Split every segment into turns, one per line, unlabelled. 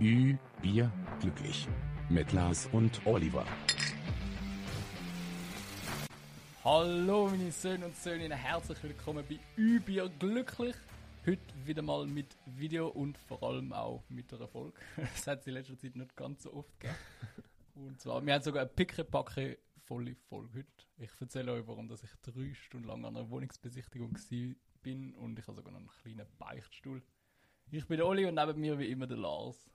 Ü, Bier, glücklich. Mit Lars und Oliver.
Hallo meine Söhne und Söhninnen, herzlich willkommen bei Übier glücklich. Heute wieder mal mit Video und vor allem auch mit der Erfolg. Das hat es in letzter Zeit nicht ganz so oft gegeben. Und zwar, wir haben sogar eine pickepacke volle Folge heute. Ich erzähle euch, warum dass ich drei Stunden lang an einer Wohnungsbesichtigung bin und ich habe sogar noch einen kleinen Beichtstuhl. Ich bin Oli und neben mir wie immer der Lars.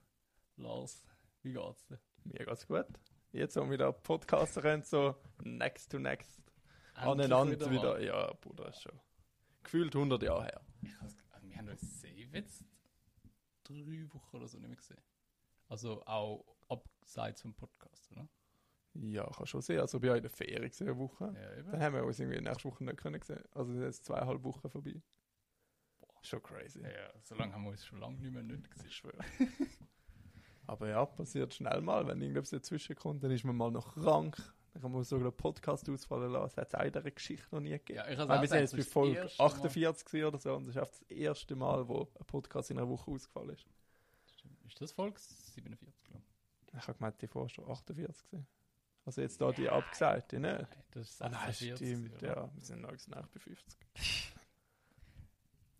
Lars, wie geht's dir?
Mir geht's gut. Jetzt, wo wir da podcasten können, so next to next.
Endlich
Aneinander
wieder
wieder. Ja, Bruder, ist schon. Gefühlt 100 Jahre her.
Wir haben uns safe jetzt drei Wochen oder so nicht mehr gesehen. Also auch abseits vom Podcast, oder?
Ja, kann schon sehen. Also, ich war in der Ferien eine Woche.
Ja, eben.
Dann haben wir uns irgendwie nächste Woche nicht können sehen. Also, jetzt zweieinhalb Wochen vorbei. Schon crazy.
Ja, so lange haben wir uns schon lange nicht mehr nicht gesehen.
Ich schwöre. Aber ja, passiert schnell mal. Wenn irgendetwas dazwischen kommt, dann ist man mal noch krank. Dann kann man sogar einen Podcast ausfallen lassen. Das hat es auch in dieser Geschichte noch nie gegeben.
Ja, ich
Weil wir sind jetzt bei Folge
erste Mal-
48 gewesen oder so und das ist das erste Mal, wo ein Podcast in einer Woche ausgefallen ist.
Ist das Folge 47, glaube
Ich habe gemeint, die vorher schon 48 gewesen. Also jetzt da die abgesagt, die nicht?
ich. Das ist
Ah, nein,
46,
stimmt, ja. Wir sind noch nach bei 50.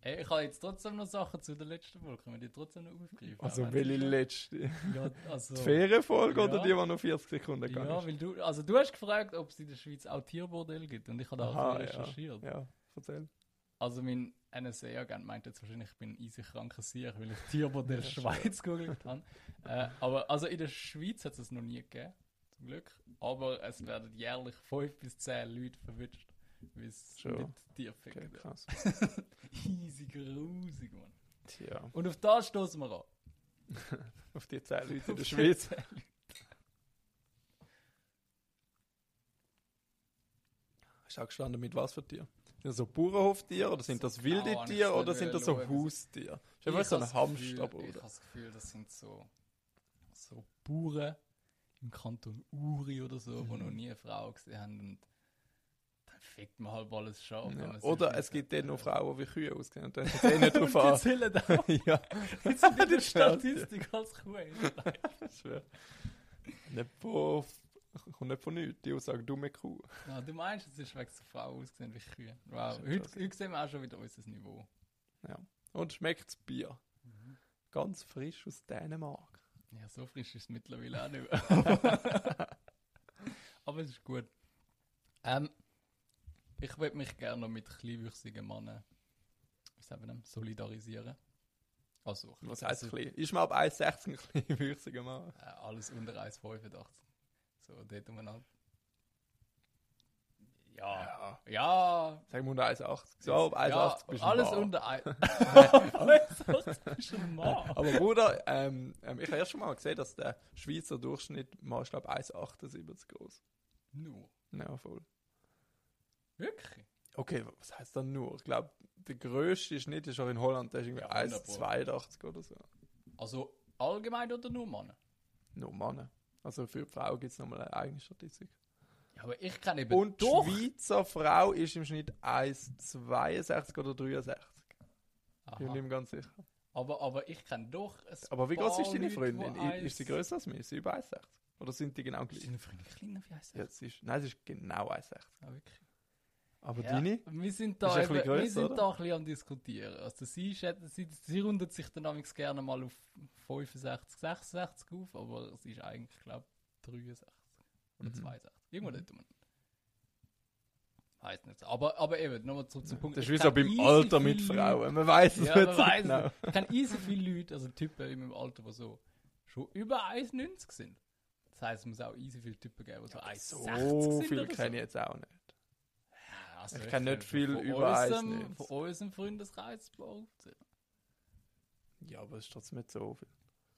Ey, ich habe jetzt trotzdem noch Sachen zu der letzten Folge. Können wir die trotzdem noch aufgreifen?
Also
Auch
welche letzte?
Ja, also,
Die Ferienfolge oder
Ja.
die, die noch 40 Sekunden gegangen
ja, weil du, also du hast gefragt, ob es in der Schweiz auch Tierbordell gibt und ich habe da
Aha,
also
ja.
recherchiert.
Ja, erzähl.
Also mein NSA-Agent meint jetzt wahrscheinlich, ich bin ein easy kranker Sieg, weil ich Tierbordell Schweiz gegoogelt habe. Äh, aber also in der Schweiz hat es noch nie gegeben, zum Glück. Aber es werden jährlich 5 bis 10 Leute verwünscht, weil es
Schon.
mit Tier
Okay,
ficken.
krass.
Easy grusig, Mann.
Tja,
Und auf das stoßen wir an.
auf die 10 Leute in der Schweiz.
10 Leute.
Hast du auch gestanden, mit was für Tier? Sind das so Bauernhoftiere oder sind das wilde Tiere oder sind das so
schauen.
Haustiere?
Ich
so ein
has das
Hamster,
Gefühl- Ich
Bruder.
habe das Gefühl, das sind so, so Bauern im Kanton Uri oder so,
Mhm.
noch nie eine Frau gesehen haben. Und fickt man halb alles schon.
Ja. Oder es gibt dann noch Frauen, die Kühe aussehen. Und dann eh nicht drauf
Und die
an.
zählen auch.
ja,
Jetzt sind in der
Das
Statistik als Kuh.
ich schwöre. Nicht von, kommt nicht von nichts. Die Aussage, dumme Kuh.
Ja, du meinst, es ist wegen so Frauen ausgesehen wie Kühe. Wow, heute, heute sehen wir auch schon wieder unser Niveau.
Und schmeckt das Bier.
Mhm.
Ganz frisch aus Dänemark.
Ja, so frisch ist es mittlerweile auch nicht mehr. Aber es ist gut. Ähm, ich würde mich gerne noch mit kleinwüchsigen Männern wie sagen wir dem, solidarisieren. Also,
Was
also,
klein? Ist man ab 1,60 ein klein würziger Mann?
äh, alles unter 1,85. So, dort umeinander. Ja. Ja.
Sagen wir unter 1,80. So, ab 1,80
ja,
bist du
alles
Mann.
unter 1,80 bist du ein Mann.
Aber Bruder, ähm, ähm, ich habe erst schon mal gesehen, dass der Schweizer Durchschnitt mal, ich glaube, 1,78 groß.
Nur.
Ja, voll.
Wirklich?
Okay, was heißt dann nur? Ich glaube, der grösste ist nicht, ist auch in Holland, der ist irgendwie
Ja, 100 Pro.
1,82 oder so.
Also allgemein oder nur Männer?
Nur Männer. Also für die Frau gibt es nochmal eine eigene Statistik.
Ja, aber ich kann eben
Und die
doch.
Schweizer Frau ist im Schnitt 1,62 oder 63. Ich bin
Aha.
nicht ganz sicher.
Aber, aber ich kann doch.
Aber wie groß ist deine
Leute,
Freundin?
die
I- Ist sie größer als mir? Ist sie über 1,60? Oder sind die genau
Ist
gleich?
deine Freundin kleiner wie heißt
Ja, sie ist, nein, sie ist genau 1,60.
Ah, wirklich?
Aber
Ja,
deine?
Wir sind da,
ein
eben,
bisschen
wir
grösser,
sind
oder?
da ein bisschen am diskutieren. Also sie, sie, sie rundet sich dann amigs gerne mal auf 65, 66 auf, aber sie ist eigentlich, glaube ich, 63 oder
Mhm.
62. Irgendwo
Mhm.
dort rum. Heißt nicht so. Aber, aber eben, nochmal zurück zum Punkt.
Das ist wie so beim Alter mit Frauen. Man weiß es
Ja,
nicht
man
so
weiß
genau.
es. Ich kenne easy viele Leute, also Typen in meinem Alter, die so schon über 1,90 sind. Das heisst, es muss auch easy viele Typen geben, die so 1,60
So
sind.
viel
oder
kenne ich
so.
jetzt auch nicht.
Also
Ich nicht
kann
viel
von
über
unserem,
1,90.
Von unserem Freundeskreis aufzählen.
Ja, aber es ist trotzdem nicht so viel.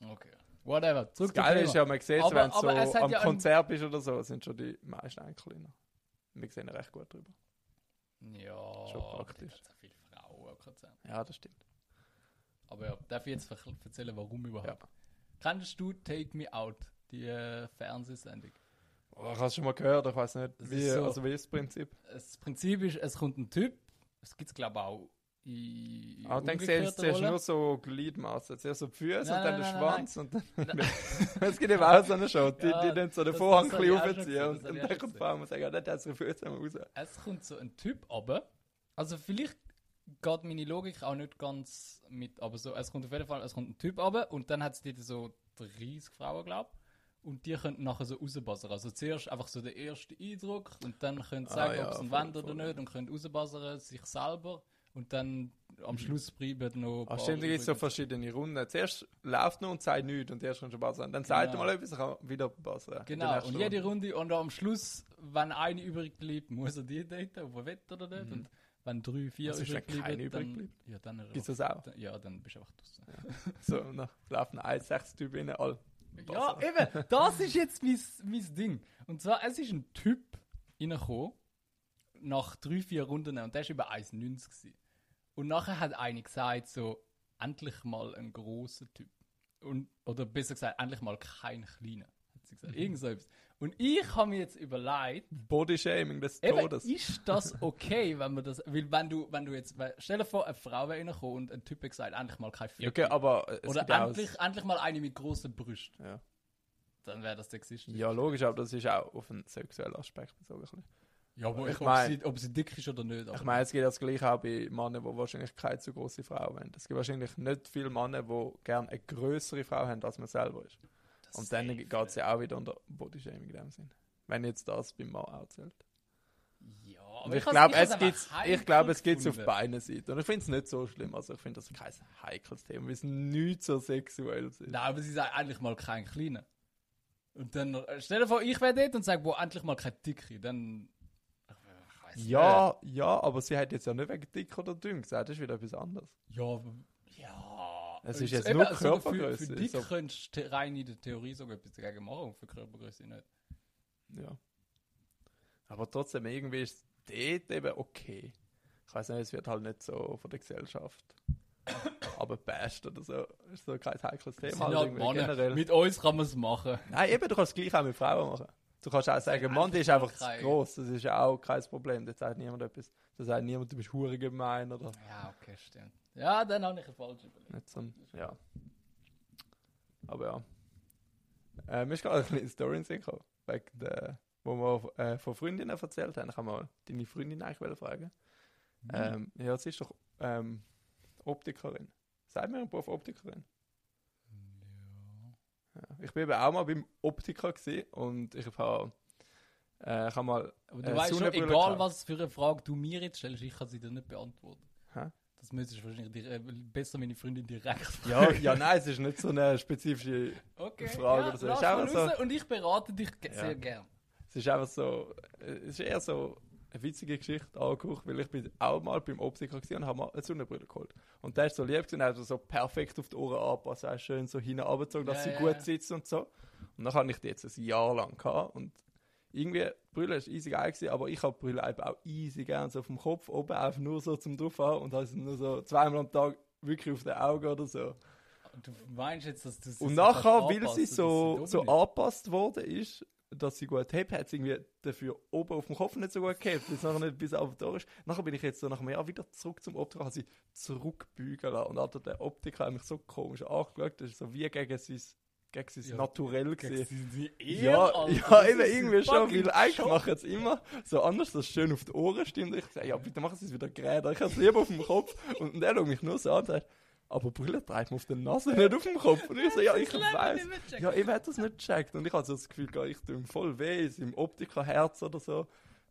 Okay. Whatever.
Das
Zurück zum
Geile ist ja, man sieht es,
Aber-
wenn du
es
so am
ja ein-
Konzert bist oder so, sind schon die meisten kleiner. Wir sehen recht gut drüber.
Ja,
Schon praktisch.
auch viele Frauen am Konzert.
Ja, das stimmt.
Aber ja, darf ich jetzt erzählen, warum überhaupt?
Ja.
Kannst du Take Me Out, die äh, Fernsehsendung?
Oh, ich habe es schon mal gehört, ich weiß nicht,
Das
wie,
ist so-
also wie ist das Prinzip?
Das Prinzip ist, es kommt ein Typ, es gibt es glaube ich auch in
Ah, dann siehst du nur so Gliedmaßen. Zuerst so die Füße
Nein,
und dann
nein,
den
nein,
Schwanz. Und dann es gibt eben auch so eine Show, die,
Ja,
die dann so den
das-
Vorhang
das
ein bisschen
ich
aufziehen und,
das
und
ich
dann kommt die Frau und sagt, ja, dann hat sie Füße raus.
Es kommt so ein Typ aber Also vielleicht geht meine Logik auch nicht ganz mit, aber so, es kommt auf jeden Fall, es kommt ein Typ aber und dann hat es dort so 30 Frauen, glaube und die können nachher so rausbassern. Also zuerst einfach so der erste Eindruck und dann können sie
Ah,
sagen,
ja,
ob sie ihn wollen oder nicht und können rausbassern, sich selber und dann am Schluss bleiben noch
Ah,
paar
stimmt, da gibt es so verschiedene Runden. Zuerst läuft nur und sagt nichts und erst kannst du buzzern. Dann sagt er
Genau.
mal etwas, kann wieder buzzern.
Genau, und jede Runde und am Schluss, wenn eine übrig bleibt, muss er die daten, ob er will oder nicht. Und wenn drei, vier
ist,
übrig bleiben,
übrig
dann,
bleibt?
ja, dann,
Gibt es das auch?
dann, ja, dann bist du einfach draußen.
So, und dann laufen ein sechs Typen rein, all.
Ja, eben, das ist jetzt mein, mein Ding. Und zwar, es ist ein Typ reingekommen, nach drei, vier Runden, und der war über 1,90 gewesen. Und nachher hat eine gesagt, so, endlich mal ein großer Typ. Und, oder besser gesagt, endlich mal kein kleiner. Sie gesagt. Irgend so etwas. Und ich habe mir jetzt überlegt,
Bodyshaming des
Eben,
Todes.
ist das okay, wenn man das, weil wenn du, wenn du jetzt, weil, stell dir vor, eine Frau wäre reingekommen und ein Typ hat gesagt, endlich mal kein Fick.
okay, aber äh,
Oder
ja auch-
endlich, endlich mal eine mit großen Brüsten.
Ja.
Dann wäre das sexistisch.
ja, logisch, aber das ist auch auf einen sexuellen Aspekt bezogen.
Ja, aber
Ich
ich
mein-
ob, sie, ob sie dick ist oder nicht.
Ich meine, es gibt das gleiche auch bei Männern, die wahrscheinlich keine zu große Frau haben. Es gibt wahrscheinlich nicht viele Männer, die gerne eine größere Frau haben, als man selber ist. Und dann geht es ja auch wieder unter Bodyshaming in dem Sinn. Wenn jetzt das beim Mann auch zählt.
Ja,
Und
aber
ich
has-
glaube, es gibt's, ich glaube, es gibt es auf beiden Seiten. Und ich finde es nicht so schlimm. Also ich finde das kein heikles Thema, weil es nicht so sexuell ist.
Nein, aber sie sagt endlich mal kein kleiner. Und dann, stell dir vor, ich wäre dort und sage, wo endlich mal kein dicke. Dann. Ich
Ja, ja, aber sie hat jetzt ja nicht wegen dick oder dünn gesagt, das ist wieder etwas anderes.
nicht. Ja, ja.
Es ist jetzt nur
sogar
Körpergröße,
Für, für dick
so-
könntest du rein in der Theorie sogar etwas dagegen machen, für Körpergröße nicht.
Ja. Aber trotzdem, irgendwie ist es dort eben okay. Ich weiß nicht, es wird halt nicht so von der Gesellschaft. aber best oder so. Ist so kein heikles
Das
Thema. Halt
halt
generell.
Mit uns kann man es machen.
Nein, eben, du kannst es gleich auch mit Frauen machen. Du kannst auch sagen, Mann, die ist einfach zu groß. Das ist ja auch kein Problem. Da sagt niemand etwas. Da sagt niemand, du bist hure gemein oder
Ja, okay, stimmt. Ja, dann habe ich ein falsch überlegt.
nicht so. Ja. Aber ja. Äh, mir ist gerade eine kleine Story in Sinn gekommen. Wegen der, wo wir äh, von Freundinnen erzählt haben. Ich kann mal deine Freundin eigentlich fragen.
Mhm.
Ähm, ja, sie ist doch ähm, Optikerin. Sag mir einen Beruf Optikerin. Ja. Ich bin eben auch mal beim Optiker und ich habe äh, ich mal
Aber du
äh,
weißt schon, egal
gekauft.
was für eine Frage du mir jetzt stellst, ich kann sie dir nicht beantworten.
Hä?
Das müsstest du wahrscheinlich dir, äh, besser meine Freundin direkt
ja, ja, nein, es ist nicht so eine spezifische.
Okay,
Frage
ja,
oder so. Ist einfach so-
und ich berate dich
Ja.
sehr gern.
Es ist einfach so, äh, es ist eher so eine witzige Geschichte angehaucht, weil ich bin auch mal beim Optiker und habe mal eine Sonnenbrille geholt. Und der ist so lieb gewesen, hat so perfekt auf die Ohren angepasst, auch schön so hinten runtergezogen, dass
Ja,
sie
ja,
gut sitzt und so. Und dann habe ich die jetzt ein Jahr lang gehabt und irgendwie, die Brille ist easy geil gewesen, aber ich habe die Brille eben auch easy gern so auf dem Kopf oben, einfach nur so zum drauf haben und habe sie nur so zweimal am Tag wirklich auf den Augen oder so.
Und Du meinst jetzt, dass du sie
Und
so
nachher, weil sie so, so angepasst worden ist, dass sie gut hebt, hat sie irgendwie dafür oben auf dem Kopf nicht so gut gehabt, es nachher nicht bis auf da ist. Nachher bin ich jetzt so nach einem Jahr wieder zurück zum Optiker, habe sie zurückbügeln lassen. Und Alter, der Optiker hat mich so komisch angeschaut, das ist so wie gegen sein, gegen sein
Ja,
Naturell
sie- sie
Ja,
Alter,
ja, eben irgendwie schon, weil eigentlich machen es immer so anders, dass es schön auf die Ohren stimmt. Ich sage, ja, bitte machen Sie es wieder gerade. Ich habe es lieber auf dem Kopf. Und der schaut mich nur so an und sagt, aber Brille trägt man auf der Nase, nicht auf dem Kopf. Und ich so, ja, ich weiß. Ja, ich hätte das nicht gecheckt. Und ich hatte so das Gefühl, ich tue ihm voll weh, im Optikerherz oder so.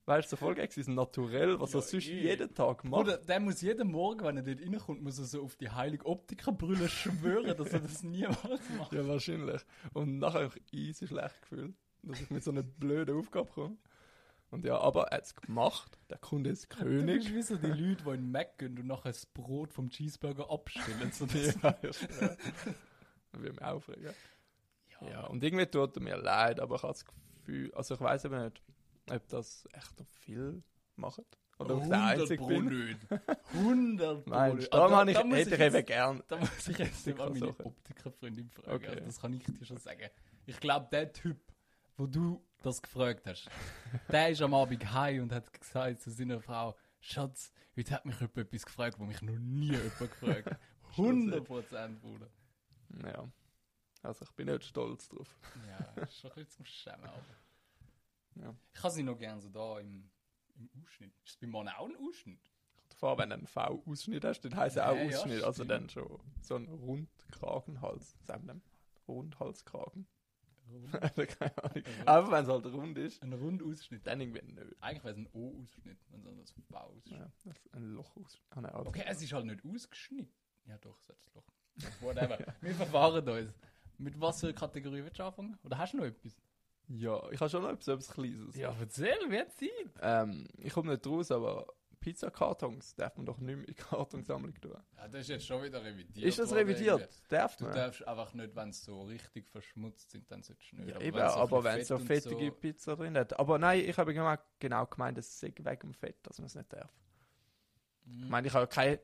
Weißt du, so voll gegen sein Naturell, was
Ja,
er sonst
eh.
jeden Tag macht.
Bruder, der muss jeden Morgen, wenn er dort reinkommt, muss er so auf die heilige Optikerbrille schwören, dass er das niemals macht.
Ja, wahrscheinlich. Und nachher habe ich easy schlecht gefühlt, dass ich mit so einer blöden Aufgabe komme. Und ja, aber er hat es gemacht. Der Kunde ist
Du
König.
bist wie so die Leute, die in Mac gehen und nachher das Brot vom Cheeseburger abstellen. So das.
ja, ja, ja. Ich will mich aufregen. Ja, und irgendwie tut er mir leid, aber ich habe das Gefühl, also ich weiß eben nicht, ob das echt noch viel machen. Oder ob ich der
100
Einzige
Pro nicht. 100 Pro
Nein, darum
Ah,
habe ich,
da muss
hätte ich
jetzt-
eben gern.
Da muss ich jetzt mal meine. Optikerfreundin fragen.
Okay.
Also das kann ich dir schon sagen. Ich glaube, der Typ, wo du das gefragt hast, der ist am Abend heim und hat gesagt zu seiner Frau, Schatz, heute hat mich jemand etwas gefragt, wo mich noch nie jemand gefragt hat. 100% Bruder.
Ja. Also ich bin nicht stolz drauf.
Ja, ist schon ein bisschen zum Schämen. Aber.
Ja.
Ich habe sie noch gerne so da im, im Ausschnitt. Ist es bei Mann auch ein Ausschnitt?
Vor wenn du einen V-Ausschnitt hast, dann heisst er auch
Ja, ja,
Ausschnitt. also dann schon so ein Rundkragenhals. Sagen wir Rundhalskragen. Keine Ahnung. Aber wenn es halt rund ist,
Ein Rundausschnitt.
dann irgendwie nicht.
Eigentlich wäre es ein O-Ausschnitt, wenn es das V-Ausschnitt.
Ja, das ist ein Loch aus. Ah, nein, alles
Okay, es ist halt nicht ausgeschnitten. Ja doch, es hat das Loch. Whatever. Wir verfahren uns. Mit was für Kategorie willst du anfangen? Oder hast du noch etwas?
Ja, ich habe schon noch etwas, etwas Kleines.
erzähl, wie Zeit.
Ähm, ich komme nicht raus, aber Pizzakartons darf man doch nicht mehr in Kartonsammlung tun.
Ja, das ist jetzt schon wieder revidiert.
Ist das revidiert? Darf
Du
man?
darfst einfach nicht, wenn es so richtig verschmutzt sind, dann solltest du nicht.
Ja,
Aber
eben,
wenn's so
aber wenn so
Fett und
fettige
so-
Pizza drin hat. Aber nein, ich habe genau, genau gemeint, es sei wegen dem Fett, dass man es nicht darf. Ich meine, ich habe keine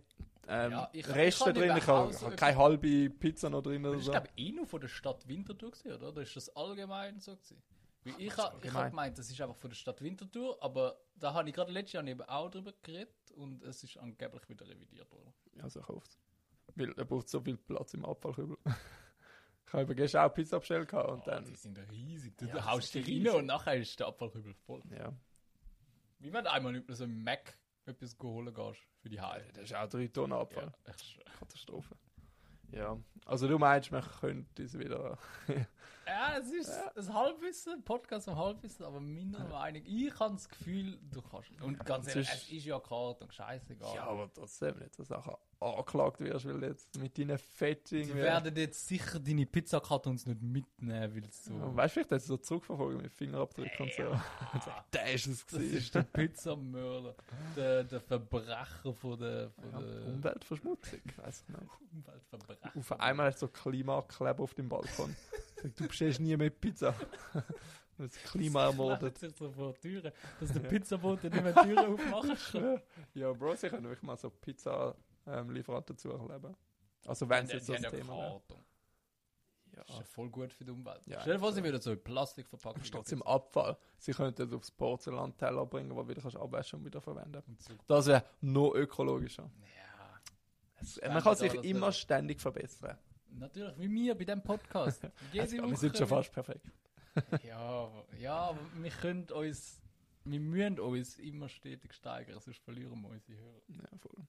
ähm,
Ja, ich-
Reste
ich
drin, ich habe,
so
habe keine halbe Pizza noch drin
Das
oder
ist,
so.
glaube ich, eh nur von der Stadt Winterthur gewesen, oder? Oder ist das allgemein so gewesen? Weil ich habe ich hab gemeint, das ist einfach von der Stadt Winterthur, aber da habe ich gerade letztes Jahr eben auch drüber geredet und es ist angeblich wieder revidiert worden.
Also ich hoffe es. Weil er braucht so viel Platz im Abfallkübel. ich habe gestern auch Pizza bestellt und
Oh,
dann...
die sind riesig. Du,
Ja,
haust die rein und nachher ist der Abfallkübel voll.
Ja,
Wie wenn du einmal über so einen Mac etwas holen gehst für die Heim.
das ist auch drei Tonnen Abfall.
Ja, echt.
Katastrophe. Ja, also du meinst, man könnte es wieder...
ja, es ist
Ja.
ein Halbwissen, Podcast am Halbwissen, aber meiner Meinung ich habe das Gefühl, du kannst. Und ganz ehrlich, es ist ja Karton, scheißegal.
Ja, aber trotzdem nicht, dass du nachher angeklagt wirst, weil du jetzt mit deinen Fetting...
Die werden jetzt sicher deine Pizzakartons nicht mitnehmen, weil so.
Ja, weißt du, vielleicht hat sie so zurückverfolgen mit Fingerabdrücken und so. Und der ist es
das
gewesen.
ist der Pizzamörder, der, der Verbrecher von der, von
Ja,
der
Umweltverschmutzung, weiß ich nicht.
Umweltverbrecher.
Auf einmal hast du so Klimakleber auf dem Balkon. Du bestellst nie mehr Pizza. Das Klima ermordet.
sich so vor Türen, dass der Pizzabote nicht mehr Türen aufmachen kann.
Ja, Bro, sie können wirklich mal so Pizza-Lieferanten zuerleben. Also wenn es
Die,
jetzt so das
ja
Thema wäre.
Karton. Das ist
Ja,
ja voll gut für die Umwelt.
Ja,
Stell dir vor, sie würden so in Plastik verpacken.
steht im Abfall. Sie könnten es aufs Porzellanteller bringen, wo du wieder kannst abwaschen und wieder verwenden. Das wäre noch ökologischer.
Ja,
man kann sich immer ständig verbessern.
Natürlich, wie wir bei diesem Podcast. Jede
Also, wir
Woche
sind schon fast perfekt.
Ja, ja, aber wir können uns, wir müssen uns immer stetig steigern, sonst verlieren wir unsere Hörer.
Ja, voll.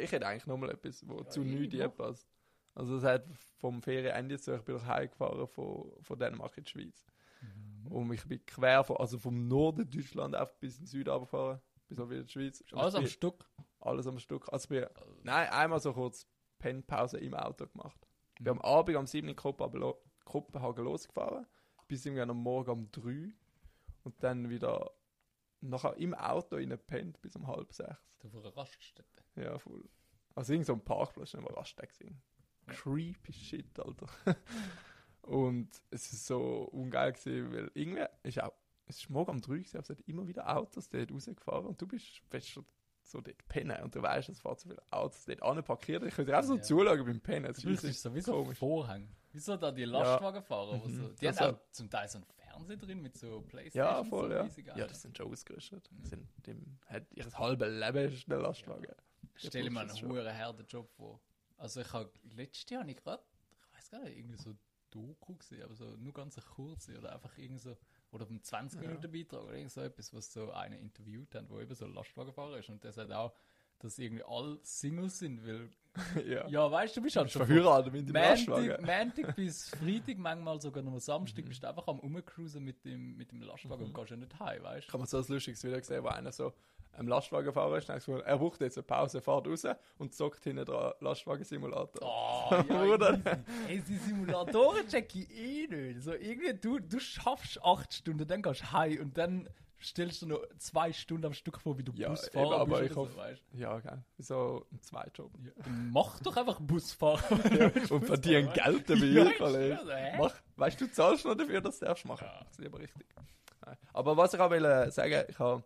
Ich hätte eigentlich nochmal etwas, wo zu
ich
nichts
noch.
passt. Also es hat vom Ferienende zu, ich bin ich heimgefahren von, von Dänemark in die Schweiz.
Mhm.
Und ich bin quer von, also vom Norden Deutschland auf bis in den Süden runtergefahren, bis auch wieder in die Schweiz. Und
Alles am Stück.
alles am Stück. Also ich bin, nein, einmal so kurz Pennpause im Auto gemacht.
Mhm.
bin am Abend um 7 in Kopenhagen lo- Kopenhagen losgefahren, bis irgendwie am Morgen um 3 und dann wieder nachher im Auto in pennt bis um halb sechs.
Du vor einer Raststätte.
Ja, voll. Also irgend so ein Parkplatz, dann war Raststätte gewesen. Creepy shit, Alter. und es ist so ungeil gewesen, weil irgendwie ist auch, es ist morgen um 3 gewesen, aber es hat immer wieder Autos dort rausgefahren und du bist, bist schon so dort pennen und du weißt, es fahren so viele Autos dort anparkiert. Ich könnte einfach so
Ja.
zuschauen beim Pennen.
Das
ist
ist sowieso
komisch.
Vorhang. Wieso da die Lastwagenfahrer?
Mhm.
So, die
Das
haben auch zum Teil so einen Fernseher drin mit so Playstation.
Ja, voll,
so
ja.
riesig
Ja, das sind schon ausgerüstet. Die Sind, dem hat ihr halbes Leben ist der Lastwagen.
Stell mir einen
das schon.
hohen harten Job vor. Also ich habe letztes Jahr nicht gerade, ich weiß gar nicht, irgendwie so Doku gesehen, aber so nur ganz kurze oder einfach irgendwie so, oder um 20
Ja.
Minuten Beitrag oder irgend so etwas, was so einer interviewt hat, wo eben so ein Lastwagenfahrer ist und der sagt auch, dass irgendwie alle Singles sind, weil,
ja.
ja weißt du, bist halt schon
Verheiratet mit dem Lastwagen.
Montag bis Freitag, manchmal sogar noch am Samstag, bist du einfach am Umcruisen mit dem, mit dem Lastwagen und gehst ja nicht heim, weißt
Ich habe so ein lustiges Video gesehen, wo einer so am Lastwagenfahrer ist. und hat gesagt, Er braucht jetzt eine Pause, fährt raus und zockt hinten dran Lastwagen-Simulator.
Oh, ja,
Bruder.
Ey, die Simulatoren check ich eh nicht. So, irgendwie, du, du schaffst acht Stunden, dann gehst du heim und dann stellst du noch zwei Stunden am Stück vor, wie du
Ja,
Busfahrer
eben, aber
bist.
ich hoffe-
so, weißt.
Ja, geil. So ein Zweitjob.
Ja, mach doch einfach Busfahrer.
Und verdien Geld dabei,
Ja,
Kollege.
hä?
Mach, weißt du, du zahlst noch dafür, dass du das darfst machen.
Ja.
Das ist aber richtig. Aber was ich auch will sagen, ich habe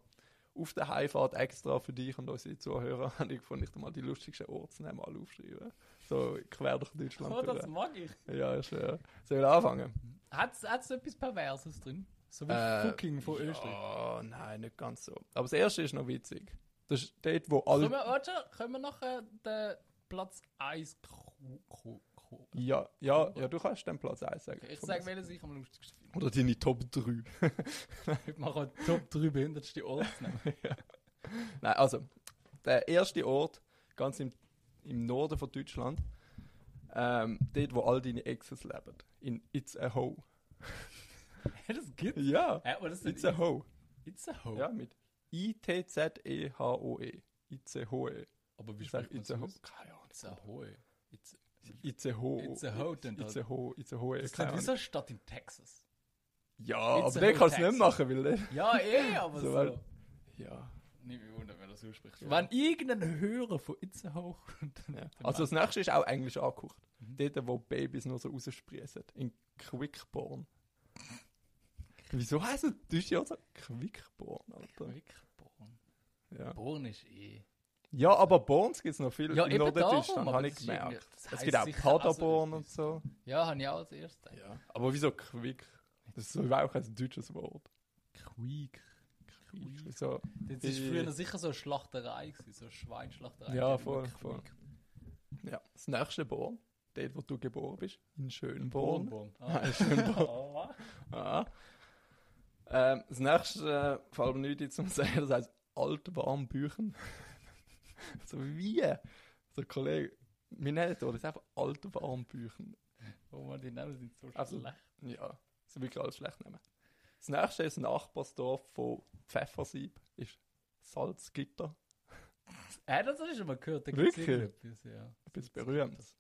auf der Heimfahrt extra für dich und unsere Zuhörer habe ich gefunden, ich mal die lustigsten Ortsnamen mal aufschreiben. So quer durch Deutschland.
Oh, das
durch.
mag ich.
ja, ist äh, Soll ich anfangen?
Hat's, hat's etwas Perverses drin? So wie
Äh,
Fucking von Österreich.
Ja, nein, nicht ganz so. Aber das erste ist noch witzig. Das ist dort, wo
Können
alle...
wir, warte, können wir nachher den Platz 1 Ku- Ku- Ku-
Ja, ja, ja, du kannst den Platz 1 sagen.
Ich sage, welches ich am lustigsten finde.
Oder deine Top 3.
Ich mache Top 3 behindertste Ortsnamen.
Nein, also, der erste Ort, ganz im, im Norden von Deutschland, ähm, dort, wo all deine Exes leben, in It's a Ho.
Ja, das gibt's.
Ja,
Ja, das ist
It's a Ho.
It's a Ho.
Ja, mit I-T-Z-E-H-O-E. It's a Ho-E.
Aber wie spricht man aus?
Keine Ahnung.
It's a Hoe. It's,
a Ho.
It's a Ho, denn
It's
das-
a Ho. It's a Ho.
das ist wie so eine Stadt in Texas.
Ja,
It's
aber den
Ho
kannst du nicht machen, weil der...
Ja, eh, aber
So,
so.
weil- Ja.
Nicht mehr wundern, wenn er so spricht.
Ja.
Wenn irgendein Hörer von It's a Ho
ja. Also das nächste ist auch Englisch angekocht.
Mhm.
Dort, wo Babys nur so raussprießen. In Quickborn. Wieso heisst das Deutsch ja so Quickborn, Alter?
Quickborn.
Ja.
Born ist eh.
Ja, aber Borns gibt es noch viel
Ja,
in
eben
Norddeutschland, habe ich
das ist irgendwie-
gemerkt.
das
Es gibt auch
so
Paderborn und
etwas.
so.
Ja, habe ich auch als erstes.
Ja. Aber wieso Quick? Das ist so auch ein deutsches Wort.
Quick.
Quick. Wieso?
Das war früher sicher so eine Schlachterei, gewesen, so eine Schweinschlachterei.
Ja, voll, voll.
Quick.
Ja. Das nächste Born, dort wo du geboren bist, in Schönborn.
Born.
Ah,
Ah.
Schönborn. Ah. Ähm, das nächste äh, fällt mir nicht zum sagen, das heißt Altwarmbüchen. so wie? So Kollege, wir nennen das einfach Altwarmbüchen.
Oh man, die Namen sind so
Also-
schlecht.
Ja, so wirklich alles schlecht nehmen. Das nächste ist ein Nachbarsdorf von Pfeffersieb, ist Salzgitter.
Äh, das habe ich schon mal gehört. Da
Wirklich?
irgendetwas, ja.
Ein bisschen berühmt.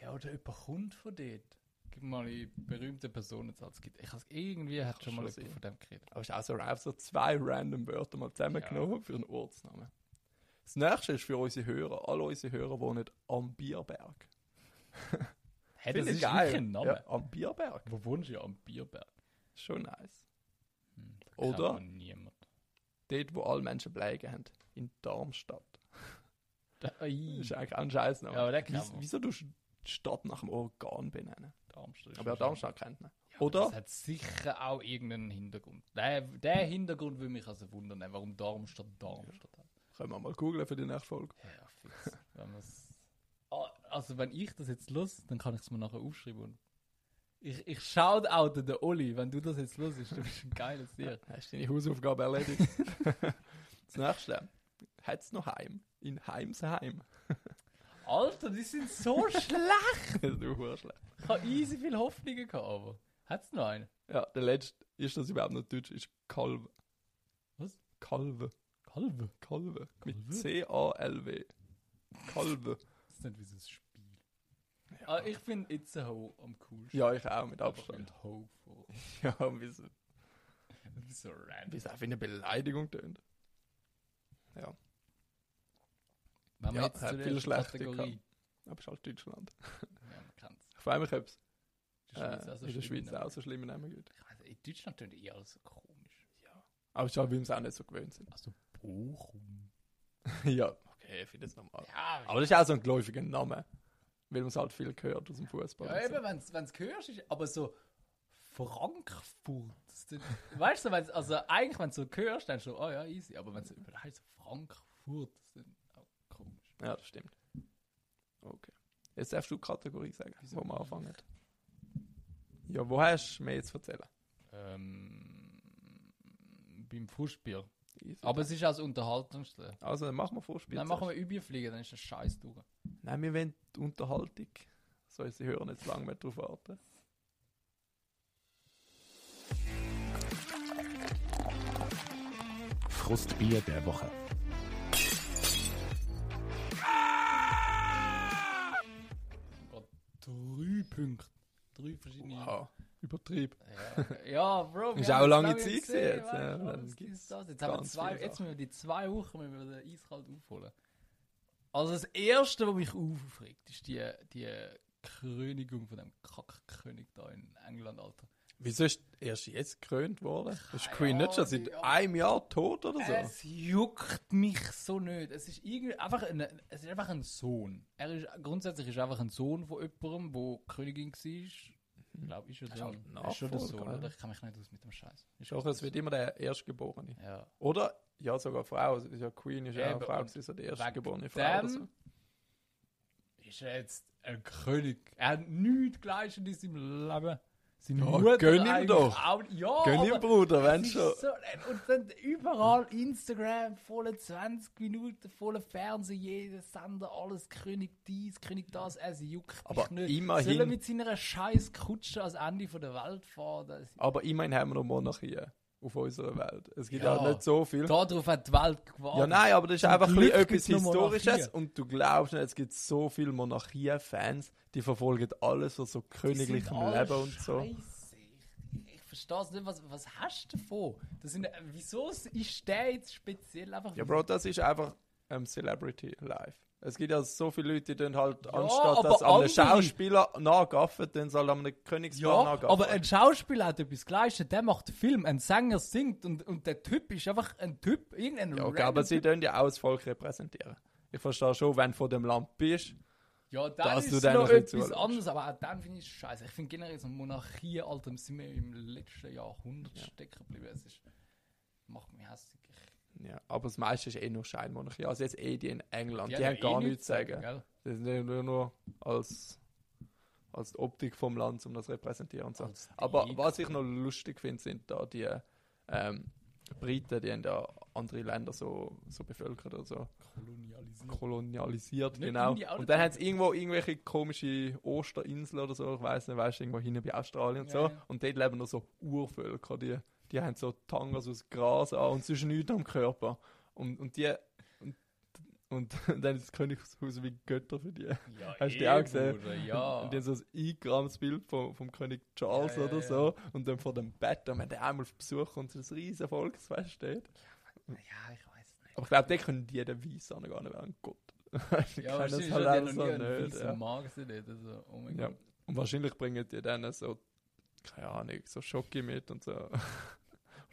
Ja, oder jemand kommt von dort. Gib mal die berühmte Person jetzt als gibt. Ich has, irgendwie hat schon mal
schon
jemand von dem geredet.
Aber es ist auch so, so zwei random Wörter mal zusammengenommen für einen Ortsnamen. Das nächste ist für unsere Hörer. Alle unsere Hörer wohnen am Bierberg.
Hey, das ist wirklich ein Name.
Ja, am Bierberg.
Wo wohnst du ja am Bierberg?
Schon nice.
Hm,
Oder?
Niemand.
Dort, wo alle Menschen bleiben haben. In Darmstadt.
Da,
Das ist eigentlich auch ein Scheißname.
Ja, aber den kennt
Wies-
man.
Wieso du die Stadt nach dem Organ benennen?
Darmstadt
Aber ja, Darmstadt kennt man.
Ja,
Oder?
Das hat sicher auch irgendeinen Hintergrund. Der, der Hintergrund würde mich also wundern, warum Darmstadt Darmstadt hat.
Können wir mal googeln für die nächste Folge.
Ja, fix. wenn Ah, also wenn ich das jetzt los, dann kann ich es mir nachher aufschreiben. Und ich, ich schaue auch den Oli, wenn du das jetzt los ist, du bist ein geiles Tier.
Hast du deine Hausaufgabe erledigt? das nächste. Hat es noch Heim? In Heimsheim.
Alter, die sind so schlecht.
du Hurschle.
Ich habe easy viel Hoffnungen gehabt, aber hat's noch einen?
Ja, der letzte, ist das überhaupt noch Deutsch, ist Kalve.
Was?
Kalve.
Kalve?
Kalve. Mit? C-A-L-W. Kalve.
Das ist nicht wie so ein Spiel. Ah, ich finde It's a Ho am coolsten.
Ja, ich auch, mit Abstand.
mit Ho vor.
Ja, wie es
Das ist so random.
wie es auch wie eine Beleidigung tönt. Ja,
Wenn wir
Ja,
jetzt
hat
zu der
viel schlechter
Kategorie.
aber es ist halt Deutschland.
Ja, man kennt's.
Ich frage mich, ob es
Die Schweiz
äh,
auch so
in der
schlimm
Schweiz auch so schlimme Namen gibt.
Ich weiß, in Deutschland tönt eh alles so komisch.
Aber es ist halt, weil wir es auch nicht so gewöhnt sind.
Also Bochum.
ja, okay, ich finde es normal.
Ja,
Aber das ist auch so ein gläufiger Name. Weil man es halt viel gehört aus dem Fußball.
ja
so.
eben, wenn's, wenn's hörst, ist aber so Frankfurt. das weißt du, wenn's, also eigentlich, wenn du so hörst, dann so, oh ja, easy. Aber wenn es heißt Frankfurt, das ist auch komisch.
Ja, das stimmt. Okay. Jetzt darfst du Kategorie sagen,
Wieso
wo wir anfangen. Ja, wo hast du mir jetzt erzählen?
Ähm, beim Fußbier.
Easy.
Aber es ist auch das Unterhaltendste.
also, dann machen wir Vorspiel.
Dann machen wir Überfliegen, dann ist das scheiß durch.
Nein, wir wollen die Unterhaltung. Soll sie hören jetzt lange mehr drauf warten.
Frustbier der Woche.
Gerade drei Punkte. Drei verschiedene.
Wow. Übertrieb.
Ja, ja Bro.
Ist auch lange Zeit
gesehen,
gewesen jetzt, ja, gibt's
das. Jetzt, haben wir zwei, jetzt müssen wir die zwei Wochen müssen wir den eiskalt aufholen. Also das Erste, was mich aufregt, ist die, die Krönigung von dem Kackkönig da in England, Alter.
Wieso ist erst jetzt gekrönt worden? Ist
Keine
Queen nicht schon seit
ja.
einem Jahr tot oder so?
Es juckt mich so nicht. Es ist irgendwie einfach ein, es ist einfach ein Sohn. Er ist grundsätzlich ist er einfach ein Sohn von jemandem, wo Königin war. Ich glaube, ist er
ist
so.
halt
Ist schon der Sohn,
ja.
oder? Ich kann mich nicht aus mit dem Scheiß. Ist
Doch,
schon
es wird immer der Erstgeborene.
Ja.
Oder ja, sogar Frau. Ja, Queen ist ja eine Frau,
und
gewesen, so die erstgeborene Frau oder so.
ist er jetzt ein König. Er hat nichts geleistet in seinem Leben. Seine
Ja,
Mutter
gönn ihm doch.
Auch, ja,
Gönn ihm, Bruder, wenn schon.
So, und dann überall Instagram, volle 20 Minuten, volle Fernsehen, jeder Sender, alles König dies, König das, es juckt
Aber
mich nicht.
immerhin-
Soll er mit seiner scheiß Kutsche ans Ende von der Welt fahren?
Aber immerhin haben wir noch Monarchie auf unserer Welt. Es gibt
Ja.
ja, nicht so viel.
darauf hat die Welt gewartet.
Ja, nein, aber das ist
Zum
einfach ein
Glück
etwas Historisches und du glaubst nicht, es gibt so viele Monarchie-Fans, die verfolgen alles von so
sind alle
Leben und so.
Ich verstehe es nicht, was, was hast du davon? Das sind, wieso ist der jetzt speziell einfach...
Ja, Bro, das ist einfach ähm, Celebrity Life. Es gibt ja so viele Leute, die dann halt,
Ja,
anstatt dass einem Schauspieler nachgaffen, dann soll an einem Königspaar
Ja,
nachgaffen.
aber ein Schauspieler hat etwas geleistet, der macht einen Film, ein Sänger singt und, und der Typ ist einfach ein Typ, irgendein
ja, okay, aber sie tun ja auch das Volk repräsentieren. Ich verstehe schon, wenn du von dem Land bist.
Ja, dann
dass
ist
du dann
noch etwas
bisschen
anderes, aber auch dann finde ich es scheiße. Ich finde generell so Monarchie, Alter, sind wir im letzten Jahrhundert stecken geblieben. Es ist, macht mich hässlich.
Ja, aber das meiste ist eh nur Scheinmonarchie. Also jetzt eh die in England, die,
haben ja
gar
eh
nichts zu sagen.
gell?
Das ist nur, nur als, als Optik vom Land, um das zu repräsentieren so. Aber was ich noch lustig finde, sind da die ähm, Briten, die haben ja andere Länder so, so bevölkert oder so
Kolonialisiert.
kolonialisiert,
Nicht
genau. Und dann haben sie irgendwo irgendwelche komische Osterinseln oder so, ich weiß nicht, weißt du, irgendwo hinten bei Australien und
Ja,
so.
ja.
Und dort leben noch so Urvölker, die, die haben so Tangas aus Gras an und sonst nichts am Körper. Und, und die und, und dann ist das Königshaus wie Götter für die.
Ja,
Hast du die auch gesehen?
Ja.
Und die haben so ein eingerahmtes Bild vom, vom König Charles
Ja,
oder so. Und dann vor dem Bett, da haben die einmal auf Besuch und so ein riesen Volksfest steht.
ja, ich weiß nicht.
Aber ich glaube, die können jeden Weiss an, gar nicht an Gott. die
Ja,
es
hat
halt
der
auch so nicht. Ja.
Magen gesehen. Also, oh mein
Ja.
Gott.
Und wahrscheinlich bringen die dann so, keine Ahnung, so Schoki mit und so.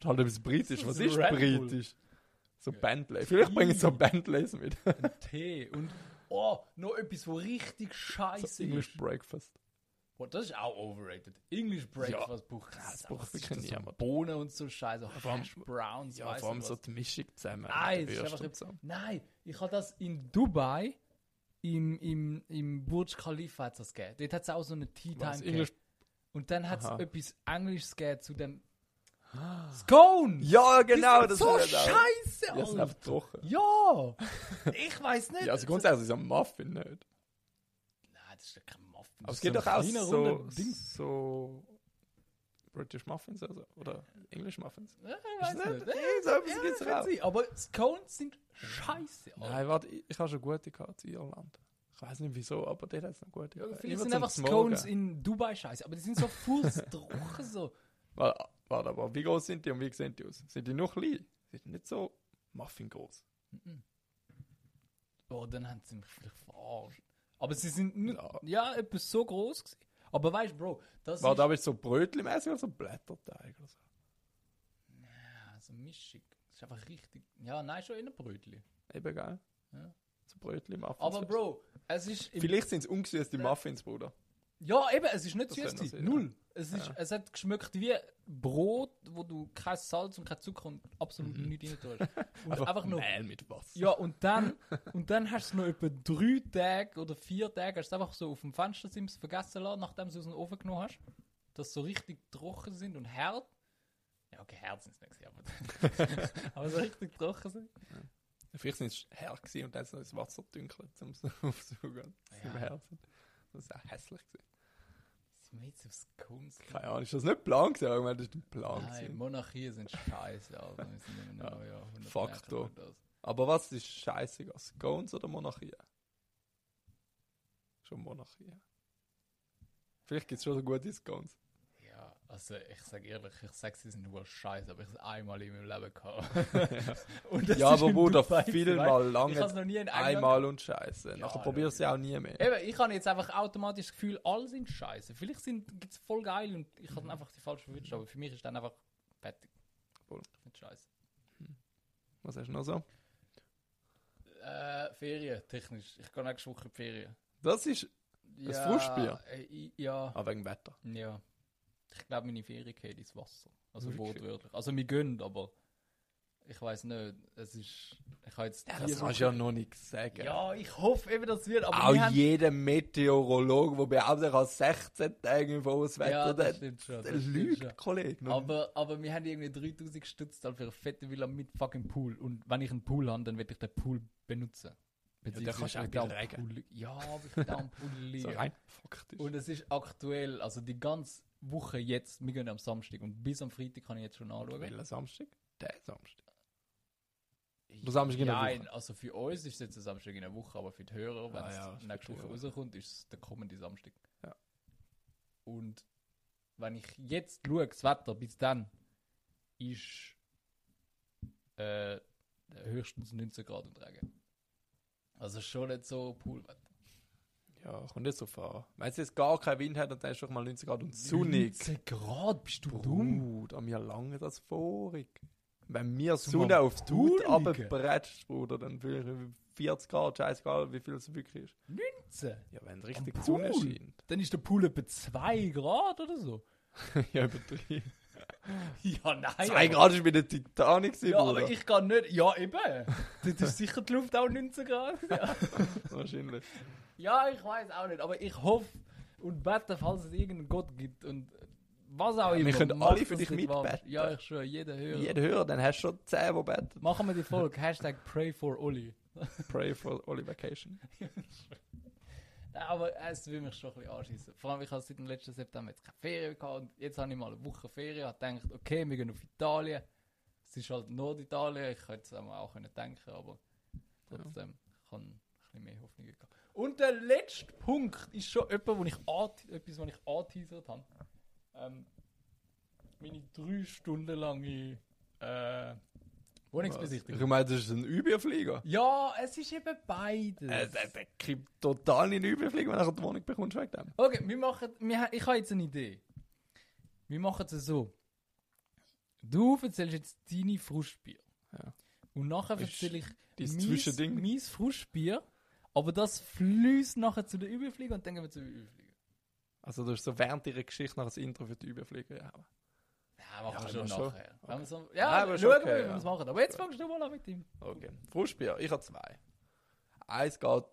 und halt etwas britisch. Was ist
Red Bull.
britisch? So
Ja.
Bentley. Vielleicht bringen sie so. Bentleys mit.
Ein Tee. Und, oh, noch etwas, wo richtig scheiße
so English
ist.
Breakfast.
Boah, das ist auch overrated. English Breakfast braucht
das
das
braucht wirklich
so
niemand.
Bohnen und so Scheiße,
vor allem-
Browns,
Ja, vor allem
ich
so die Mischung zusammen.
Nein, das ist einfach. Nein, ich habe das in Dubai im, im, im Burj Khalifa hat's das gegeben. Dort hat es auch so eine Tea Time
Was. English
Und dann hat es etwas Englisches gegeben zu dem Scone!
Ja, genau. Das
sind so scheiße,
Ja,
Alter.
einfach trocken.
Ja! Ich weiß nicht.
Ja, also grundsätzlich ist ein Muffin nicht.
Nein, das ist ja kein Muffin.
Aber
das
es
ist
gibt doch auch so, so British Muffins also, oder English Muffins.
Ja, ich weiß
Ist
nicht.
nicht- eh, so etwas
ja,
gibt's auch.
sein. Aber Scones sind scheiße. Alter.
Nein, warte, ich, ich habe schon gute gehabt in Irland. Ich weiß nicht wieso, aber der hat es noch gute.
Ja. Vielleicht sind einfach. Scones in Dubai scheiße, aber die sind so fußtrocken so.
Warte, warte, aber wie groß sind die und wie sehen die aus? Sind die noch klein? Sind die nicht so Muffin groß?
Oh, dann haben sie mich vielleicht verarscht. Aber sie sind nicht,
Ja.
ja, etwas so groß gewesen. Aber weißt du, Bro, das
Warte,
ist
aber ist so Brötli-mäßig oder so Blätterteig oder so?
ja, so Mischung. Das ist einfach richtig. Ja, nein, schon in einem Brötchen.
Eben geil.
Ja.
So Brötli-Muffins.
Aber Bro, es ist.
Vielleicht sind es ungesüßte Muffins, Bruder.
Ja, eben, es ist nicht süß. Null. Es, ist,
Ja.
es hat geschmeckt wie Brot, wo du kein Salz und kein Zucker und absolut nichts rein tust. Und einfach, nur.
Mehl mit Wasser.
Ja, und dann, und dann hast du noch etwa drei Tage oder vier Tage, hast du einfach so auf dem Fenstersims vergessen lassen, nachdem du es aus dem Ofen genommen hast, dass sie so richtig trocken sind und hart. Ja, okay, hart sind es nicht, aber, aber so richtig trocken sind.
Vielleicht sind es gewesen und dann ist noch das Wasser dünkelt, um es sie
Ja.
Das ist auch hässlich gewesen.
Jetzt aufs Kunst?
Keine Ahnung, ist das nicht Plan gewesen? Das ist ein Plan
Nein,
gewesen.
Monarchien sind scheiße, Alter. Wir sind immer noch, ja, 100
Faktor.
Das.
Aber was ist scheißiger? Scones oder Monarchie? Schon Monarchie. Vielleicht gibt es schon so gute Scones.
Also ich sag ehrlich, ich sag, sie sind nur scheiße, aber ich habe einmal in meinem Leben gehabt. Das
ja, aber Bruder,
Dubai,
viel
weißt?
mal
Ich
lange
habe es noch nie in England
einmal und scheiße. Nachher
Ja,
probierst du es ja auch nie mehr.
Eben, ich habe jetzt einfach automatisch das Gefühl, alle sind scheiße. Vielleicht gibt es voll geil und ich habe einfach die falsche verwünscht, aber für mich ist dann einfach fertig.
Voll.
Nicht scheiße.
Was hast du noch so?
Äh, Ferien, technisch. Ich gehe nächste Woche in die Ferien.
Das ist
Ja,
Frustbier?
Äh, ja,
ah, wegen Wetter.
ja. Ich glaube, meine Ferien gehen ins Wasser. Also wortwörtlich. Also wir gönnen, aber Ich weiß nicht, es ist. Ich habe jetzt.
Ja, das kannst du ja noch nicht sagen.
Ja, ich hoffe eben, dass es wird. Aber
Auch
wir
jeder Meteorologe, der behauptet, er kann 16 Tage im Vorauswetter,
ja, das
der,
schon.
der
Das
lügt. Kollege.
Aber, aber wir haben irgendwie 3000 Stutz für eine fette Villa mit fucking Pool. Und wenn ich einen Pool habe, dann werde ich den Pool benutzen.
dann kannst du auch.
Pool Ja, aber ich will auch am Pool
so
liegen.
rein faktisch.
Und es ist aktuell, also die ganze Woche jetzt, wir gehen am Samstag und bis am Freitag kann ich jetzt schon anschauen.
Welcher Samstag? Der Samstag. Der Samstag in der
Nein,
Woche.
also für uns ist es jetzt ein Samstag in der Woche, aber für die Hörer, wenn
Ah
es
ja,
nächste Woche rauskommt, ist es der kommende Samstag.
Ja.
Und wenn ich jetzt schaue, das Wetter bis dann ist äh, höchstens 19 Grad und Regen. Also schon nicht so Poolwetter.
Ja, kommt jetzt so fahren. Wenn es jetzt gar keinen Wind hat, dann ist doch mal 90 Grad und sonnig.
19 Grad, bist du dumm?
Bruder, wir lange das vorig. Wenn mir Sonne auf die Haut runterbretscht, Bruder, dann fühle ich mich 40 Grad, scheißegal, wie viel es wirklich ist.
19?
Ja, wenn richtig
Am
Sonne
Pool?
scheint.
Dann ist der Pool etwa 2 Grad oder so.
ja, übertrieben.
Ja, nein.
2
aber-
Grad ist bei der Titanic,
Ja,
Bruder.
aber ich kann nicht. Ja, eben. Dort ist sicher die Luft auch 19 Grad. Ja,
Wahrscheinlich.
Ja ich weiß auch nicht. Aber ich hoffe und bete, falls es irgendeinen Gott gibt und was auch
Ja, wir
immer.
können alle für dich mitbeten.
Ja, ich schwöre, jeder Hörer.
Jeder Hörer, dann hast du schon 10, die beten.
Machen wir die Folge. Hashtag Pray for Oli.
Pray for Oli Vacation.
Nein, aber es will mich schon ein bisschen anschießen. Vor allem, ich habe seit dem letzten September jetzt keine Ferien gehabt und jetzt habe ich mal eine Woche Ferien und gedacht, okay, wir gehen auf Italien. Es ist halt Norditalien, ich hätte es auch, auch können denken, aber trotzdem, ich habe ein bisschen mehr Hoffnung gehabt. Und der letzte Punkt ist schon etwas, wo ich etwas, was ich angeteasert habe. Ähm, meine drei Stunden lange äh, Wohnungsbesichtigung.
Ich meine, das ist ein Überflieger.
Ja, es ist eben beides.
Äh, der, der kriegt total in den Überflieger, wenn er die Wohnung bekommt wegen dem.
Okay, wir machen, wir, ich habe jetzt eine Idee. Wir machen es so. Du erzählst jetzt deine Frustbier.
Ja.
Und nachher erzähle ich
Zwischending?
meins Frustbier, aber das fließt nachher zu den Überflieger und dann gehen wir zu den Überflieger.
Also du hast so während ihrer Geschichte noch ein Intro für die Überflieger. Ja.
Ja, machen
Ja,
wir schon nachher. Wenn wir so, ja,
aber
schauen
schon
wir,
okay,
wie wir es machen. Aber jetzt fangst du mal an mit ihm.
Okay. Frustbier, ich habe zwei. Eins geht.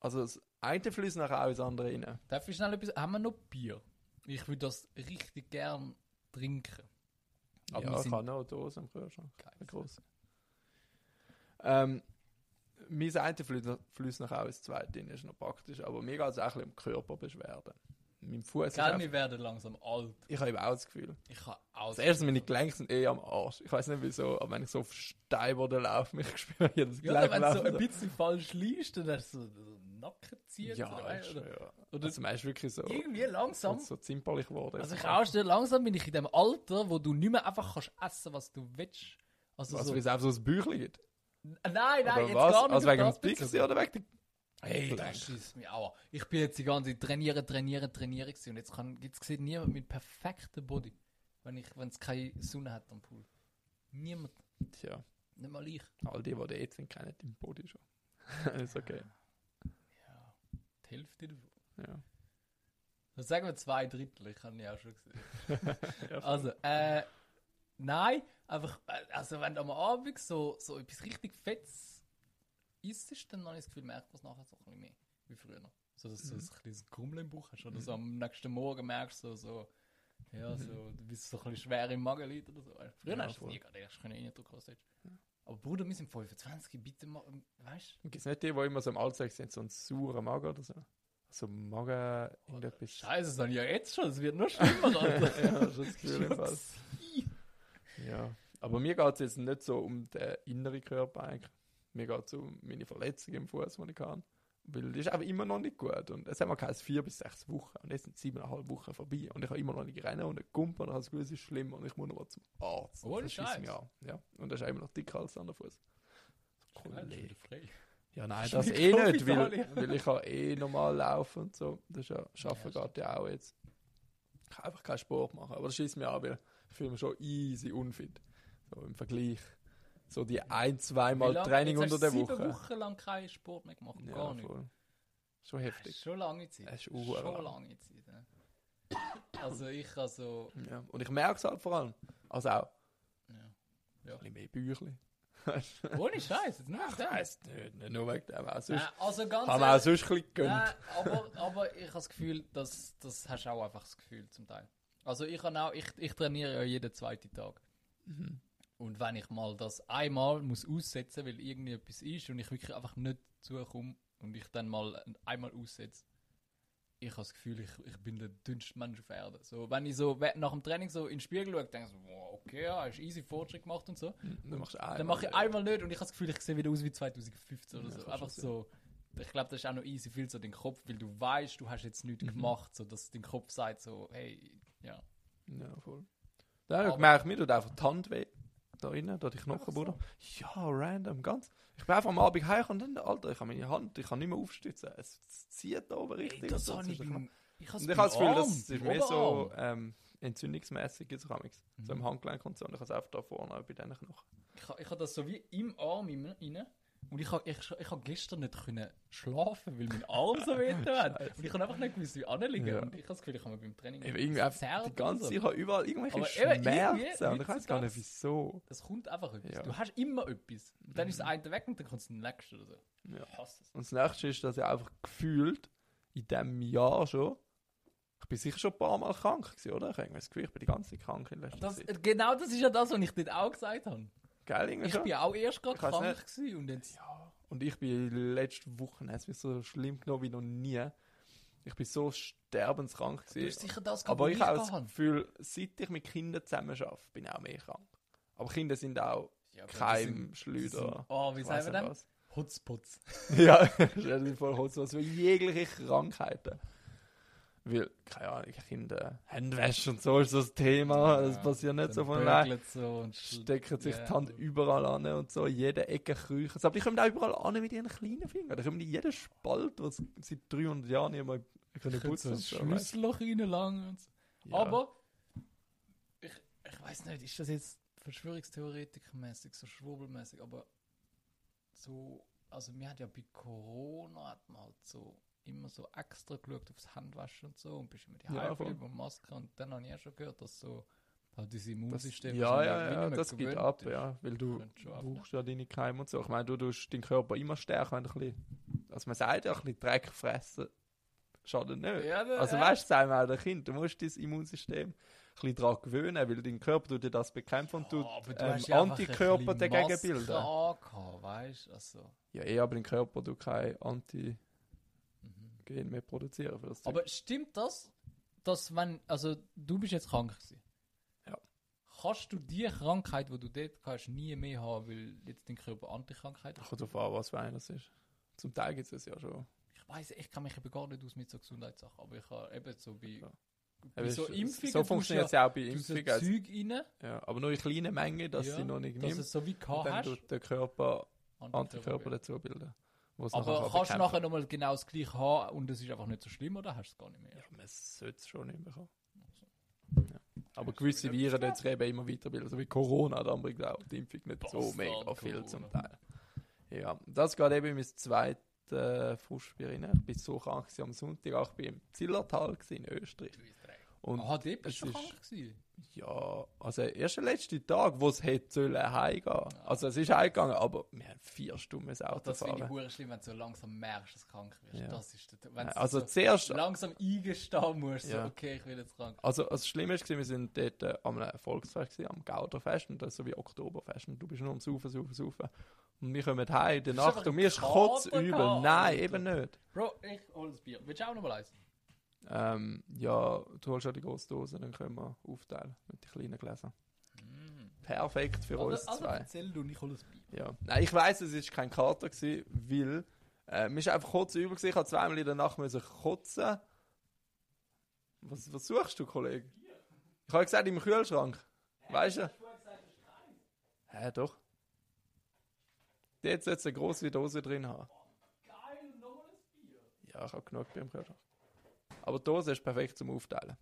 Also das eine fließt nachher auch ins andere rein.
Darf ich schnell etwas? Haben wir noch Bier? Ich würde das richtig gern trinken. Aber
ja, ich habe noch eine Dose im Kühlschrank.
geil.
Eine grosse. Ähm, mein eine fließt, auch ins zweite ist noch praktisch. Aber mir geht es auch ein bisschen um Körperbeschwerden. Mein Fuß
Gell, wir werden langsam alt.
Ich habe eben auch das Gefühl.
Ich habe auch
Das erste, meine Gelenke sind eh am Arsch. Ich weiß nicht wieso, aber wenn ich so auf Steinboden laufe, mich spüre ich das
Ja,
Gelenk
wenn du so ein bisschen falsch liest, dann hast du so Nacken zieht.
ja,
oder,
ist,
oder,
ja.
oder
Also, man ist wirklich so,
irgendwie langsam.
so zimperlich geworden.
Also ich auch stelle, langsam bin ich in dem Alter, wo du nicht mehr einfach kannst essen, was du willst. Also
Also,
so,
wie es einfach so ein Büchlein gibt.
Nein, nein, jetzt
was?
gar nicht
Also wegen dem. Pixie oder wegen der
Hey, das schießt mich auch. Ich bin jetzt die ganze Zeit trainieren, trainieren, trainieren gewesen und jetzt, kann, jetzt sieht niemand mit perfektem Body, wenn es keine Sonne hat am Pool. Niemand,
Tja,
nicht mal ich.
all die, die da jetzt sind, kennen den Body schon. ist okay.
Ja, die Hälfte davon.
Ja.
Das sagen wir zwei Drittel, ich habe ja auch schon gesehen.
Ja,
Also, äh, nein, einfach, äh, also wenn du am Abend so, so etwas richtig Fettes isst, dann habe ich das Gefühl, merkt man es nachher so ein bisschen mehr, wie früher. So, dass du so ein kleines Grummel im Bauch hast oder so am nächsten Morgen merkst du so, ja, so, du bist so ein bisschen schwer im Magen liegt oder so. Früher
Ja,
hast du
voll.
nie du hast können reindrücken, du willst. Aber Bruder, wir sind 25, bitte mal, weißt
Gibt es nicht die, die immer so im Alltag sind, so einen sauren Magen oder so? So Magen, irgendetwas.
Scheiße, das habe ich ja jetzt schon, es wird noch schlimmer, Alter.
ja, schon das Gefühl im Fall. Ja. Aber mir geht es jetzt nicht so um den inneren Körper eigentlich. Mir geht es um meine Verletzung im Fuß, die ich habe. Weil das ist einfach immer noch nicht gut. Und es haben wir geheißen, vier bis sechs Wochen. Und jetzt sind siebeneinhalb Wochen vorbei. Und ich habe immer noch nicht rennen und nicht kumpen. Und das Gefühl, es ist schlimm. Und ich muss noch mal zum Arzt.
Ohne
Das an. Ja. Und das ist immer noch dicker als der andere Fuß.
Frei.
Ja, nein, das
wie
eh nicht, weil, weil ich kann eh normal laufen und so. Das ist ja, Schaffen
Ja,
geht ja auch jetzt. Ich kann einfach keinen Sport machen. Aber das schießt mir an, weil fühle mich schon easy unfit. So im Vergleich. So die ein, zweimal
lang-
Training unter der
du sieben
Woche.
Wochen lang keinen Sport mehr gemacht,
Ja,
gar nicht.
voll. Schon
Das
heftig.
ist schon lange Zeit.
Das ist
schon lange Zeit. Ja. Also ich also
Ja. Und ich merke es halt vor allem. Also auch,
ja. Ja.
Ein bisschen mehr Büchli.
Ohne Scheiß, jetzt nicht
weiss nicht, nur wegen dem. Auch sonst,
Nein, also ganz
haben wir auch sonst ein bisschen gegönnt.
Nein, aber, aber ich habe das Gefühl, dass das hast du auch einfach das Gefühl zum Teil. Also ich habe auch, ich, ich trainiere ja jeden zweiten Tag.
Mhm.
Und wenn ich mal das einmal muss aussetzen, weil irgendwie etwas ist und ich wirklich einfach nicht zukomme und ich dann mal einmal aussetze, ich habe das Gefühl, ich, ich bin der dünnste Mensch auf Erden. So, wenn ich so nach dem Training so in den Spiegel schaue, denke ich so, wow, okay, ja, hast easy Fortschritt gemacht und so.
Dann machst du einmal.
Dann mache ich einmal nicht und ich habe das Gefühl, ich sehe wieder aus wie 2015 oder
Ja,
so.
kann
Einfach so. Ich glaube, das ist auch noch easy viel so den Kopf, weil du weißt, du hast jetzt
Mhm.
nichts gemacht, so dass dein Kopf sagt so, hey, ja.
Ja, voll. Da
Aber-
merke ich mir, tut einfach die Hand weh. Da innen, da die Knochenbude. Ja, random, ganz. Ich bin einfach am Abend heim und dann, Alter, ich habe meine Hand, ich kann nicht mehr aufstützen. Es, es zieht da oben richtig.
Ey, das
so.
habe ich beim, ich
ich habe das Gefühl, das ist mehr so ähm, entzündungsmäßig, jetzt auch so im Handgelenk und so. Und ich habe es einfach da vorne bei diesen Knochen.
Ich, ich habe das so wie im Arm rein. Und ich habe ich, ich hab gestern nicht können schlafen, weil mein Arm so weh hat. Und ich habe einfach nicht gewusst, wie anliegen.
Ja.
Und ich habe das Gefühl, ich habe mir beim Training
irgendwie die ganze Zeit, ich habe überall irgendwelche
Aber
Schmerzen. Und ich weiß gar nicht, wieso.
Das kommt einfach etwas.
Ja. Mhm.
Du hast immer etwas. Und dann ist das eine weg und dann kommt das nächste oder so.
Ja.
Ich hasse es.
Und das nächste ist, dass ich einfach gefühlt in diesem Jahr schon, ich bin sicher schon ein paar Mal krank gewesen, oder? Ich habe das Gefühl, ich bin die ganze Zeit krank in letzter
Das,
Zeit.
genau das ist ja das, was ich dort auch gesagt habe.
Geil,
Ich
schon.
bin auch erst gerade krank
nicht.
gewesen und jetzt...
Ja, und ich bin letzte Woche, es mich so schlimm genommen wie noch nie. Ich bin so sterbenskrank
Du hast
gewesen.
sicher das
Aber ich habe das. Gefühl, seit ich mit Kindern zusammen arbeite, bin ich auch mehr krank. Aber Kinder sind auch
Ja, aber das
kein
sind-
Schleuder.
Oh, wie
Ich
sagen wir denn? Hotspots.
ja, stell dir vor, Holz, was für jegliche Krankheiten. Weil, keine Ahnung, Kinder, Handwäsche und so ist das Thema. Das
Ja,
passiert nicht so von allein.
so
Stecken sich
Ja.
die Hand überall an und so, in jede Ecke kriechen. Aber die kommen auch überall an mit ihren kleinen Fingern. Die kommen in jeden Spalt, was seit 300 Jahren nicht mehr können putzen
so ein
und so, weißt
Schlüsselloch reinlangen und so.
Ja.
Aber ich, ich weiß nicht, ist das jetzt Verschwörungstheoretikermäßig, so schwurbelmäßig, aber so, also wir hat ja bei Corona hat man halt so immer so extra geschaut aufs Handwaschen und so und bist immer die
Ja,
ja, und Maske und dann habe ich ja schon gehört, dass so halt dieses Immunsystem
ja,
wahrscheinlich
ja, ja,
mehr
das geht ab,
ist.
ja, weil du
ab, ne?
brauchst ja deine Keime und so. Ich meine, du tust deinen Körper immer stärker, wenn du ein bisschen, also man sagt ja, ein bisschen Dreck fressen schadet nicht.
Ja, da-
Also
ja.
weißt du, sagen wir auch den Kind, du musst dein Immunsystem ein bisschen daran gewöhnen, weil dein Körper tut dir das bekämpfen und tut
Ja, aber du
ähm,
hast ja ein
Antikörper dagegen bilden.
weißt du, also.
Ja, eh, aber dein Körper tut kein Antigen
Mhm.
mehr produzieren für das Zeug.
Aber stimmt das, dass wenn, also du bist jetzt krank gewesen?
Ja.
Kannst du die Krankheit, die du dort hast, nie mehr haben, weil jetzt dein Körper Antikrankheit hat?
Kommt darauf an, was für eines ist. Zum Teil gibt es ja schon.
Ich weiß, ich kann mich eben gar nicht aus mit so Gesundheitssachen, aber ich habe eben so bei,
Ja.
bei so Impfungen,
so funktioniert es ja auch bei Impfungen. Also,
Zeug rein,
ja, aber nur in kleinen Mengen, dass
ja,
sie noch nicht
dass
nimmt.
es so wie
Und
gehabt
dann tut der Körper
Antikörper
Antikörper dazu bilden.
Aber kannst du nachher nochmal genau das gleiche haben und es ist einfach nicht so schlimm oder hast du es gar nicht mehr?
Ja, man sollte es schon nicht bekommen.
Also.
Ja. Aber gewisse Viren dort sich eben immer weiterbilden, so wie Corona, dann bringt auch die Impfung nicht so
Bastard
mega viel
Corona.
zum Teil. Ja, das geht eben in mein zweites äh, rein. Ich bin so krank am Sonntag, auch ich bin im Zillertal in Österreich. Und
Ah, dort bist du krank gewesen?
Ja, also erst der letzte Tag, wo es hätte sollen heimgehen. Also es ist heimgegangen, aber wir haben vier Stunden das Auto
Das finde ich hure schlimm, wenn du so langsam merkst, dass du krank wirst.
Ja.
Das ist wenn du
Also
so
zuerst
langsam eingestehen musst,
Ja.
so, okay, ich will jetzt krank.
Also, das Schlimme war, wir sind dort äh, am Volksfest, gewesen, am Gauderfest, und das ist so wie Oktoberfest, und du bist nur am Saufen, Saufen, Saufen. Und wir kommen heim in der Nacht und mir ist kotzübel. Nein, eben nicht.
Bro, ich hol das Bier. Willst du auch noch mal eins?
Ähm, ja, du holst ja die große Dose, dann können wir aufteilen mit den kleinen Gläsern. Perfekt für uns
Also, also
zwei.
erzähl du ich hol das Bier.
Ja. Nein, ich weiss, es war kein Kater, gewesen, weil äh, mir ist einfach kotzübel gewesen. Ich habe zweimal in der Nacht müssen kotzen. Was, was suchst du, Kollege? Ich habe gesagt, im Kühlschrank. Weißt du? Hä, doch. Jetzt jetzt eine große Dose drin haben. Ja, ich habe genug beim Kühlschrank. Aber die Dose ist perfekt zum Aufteilen.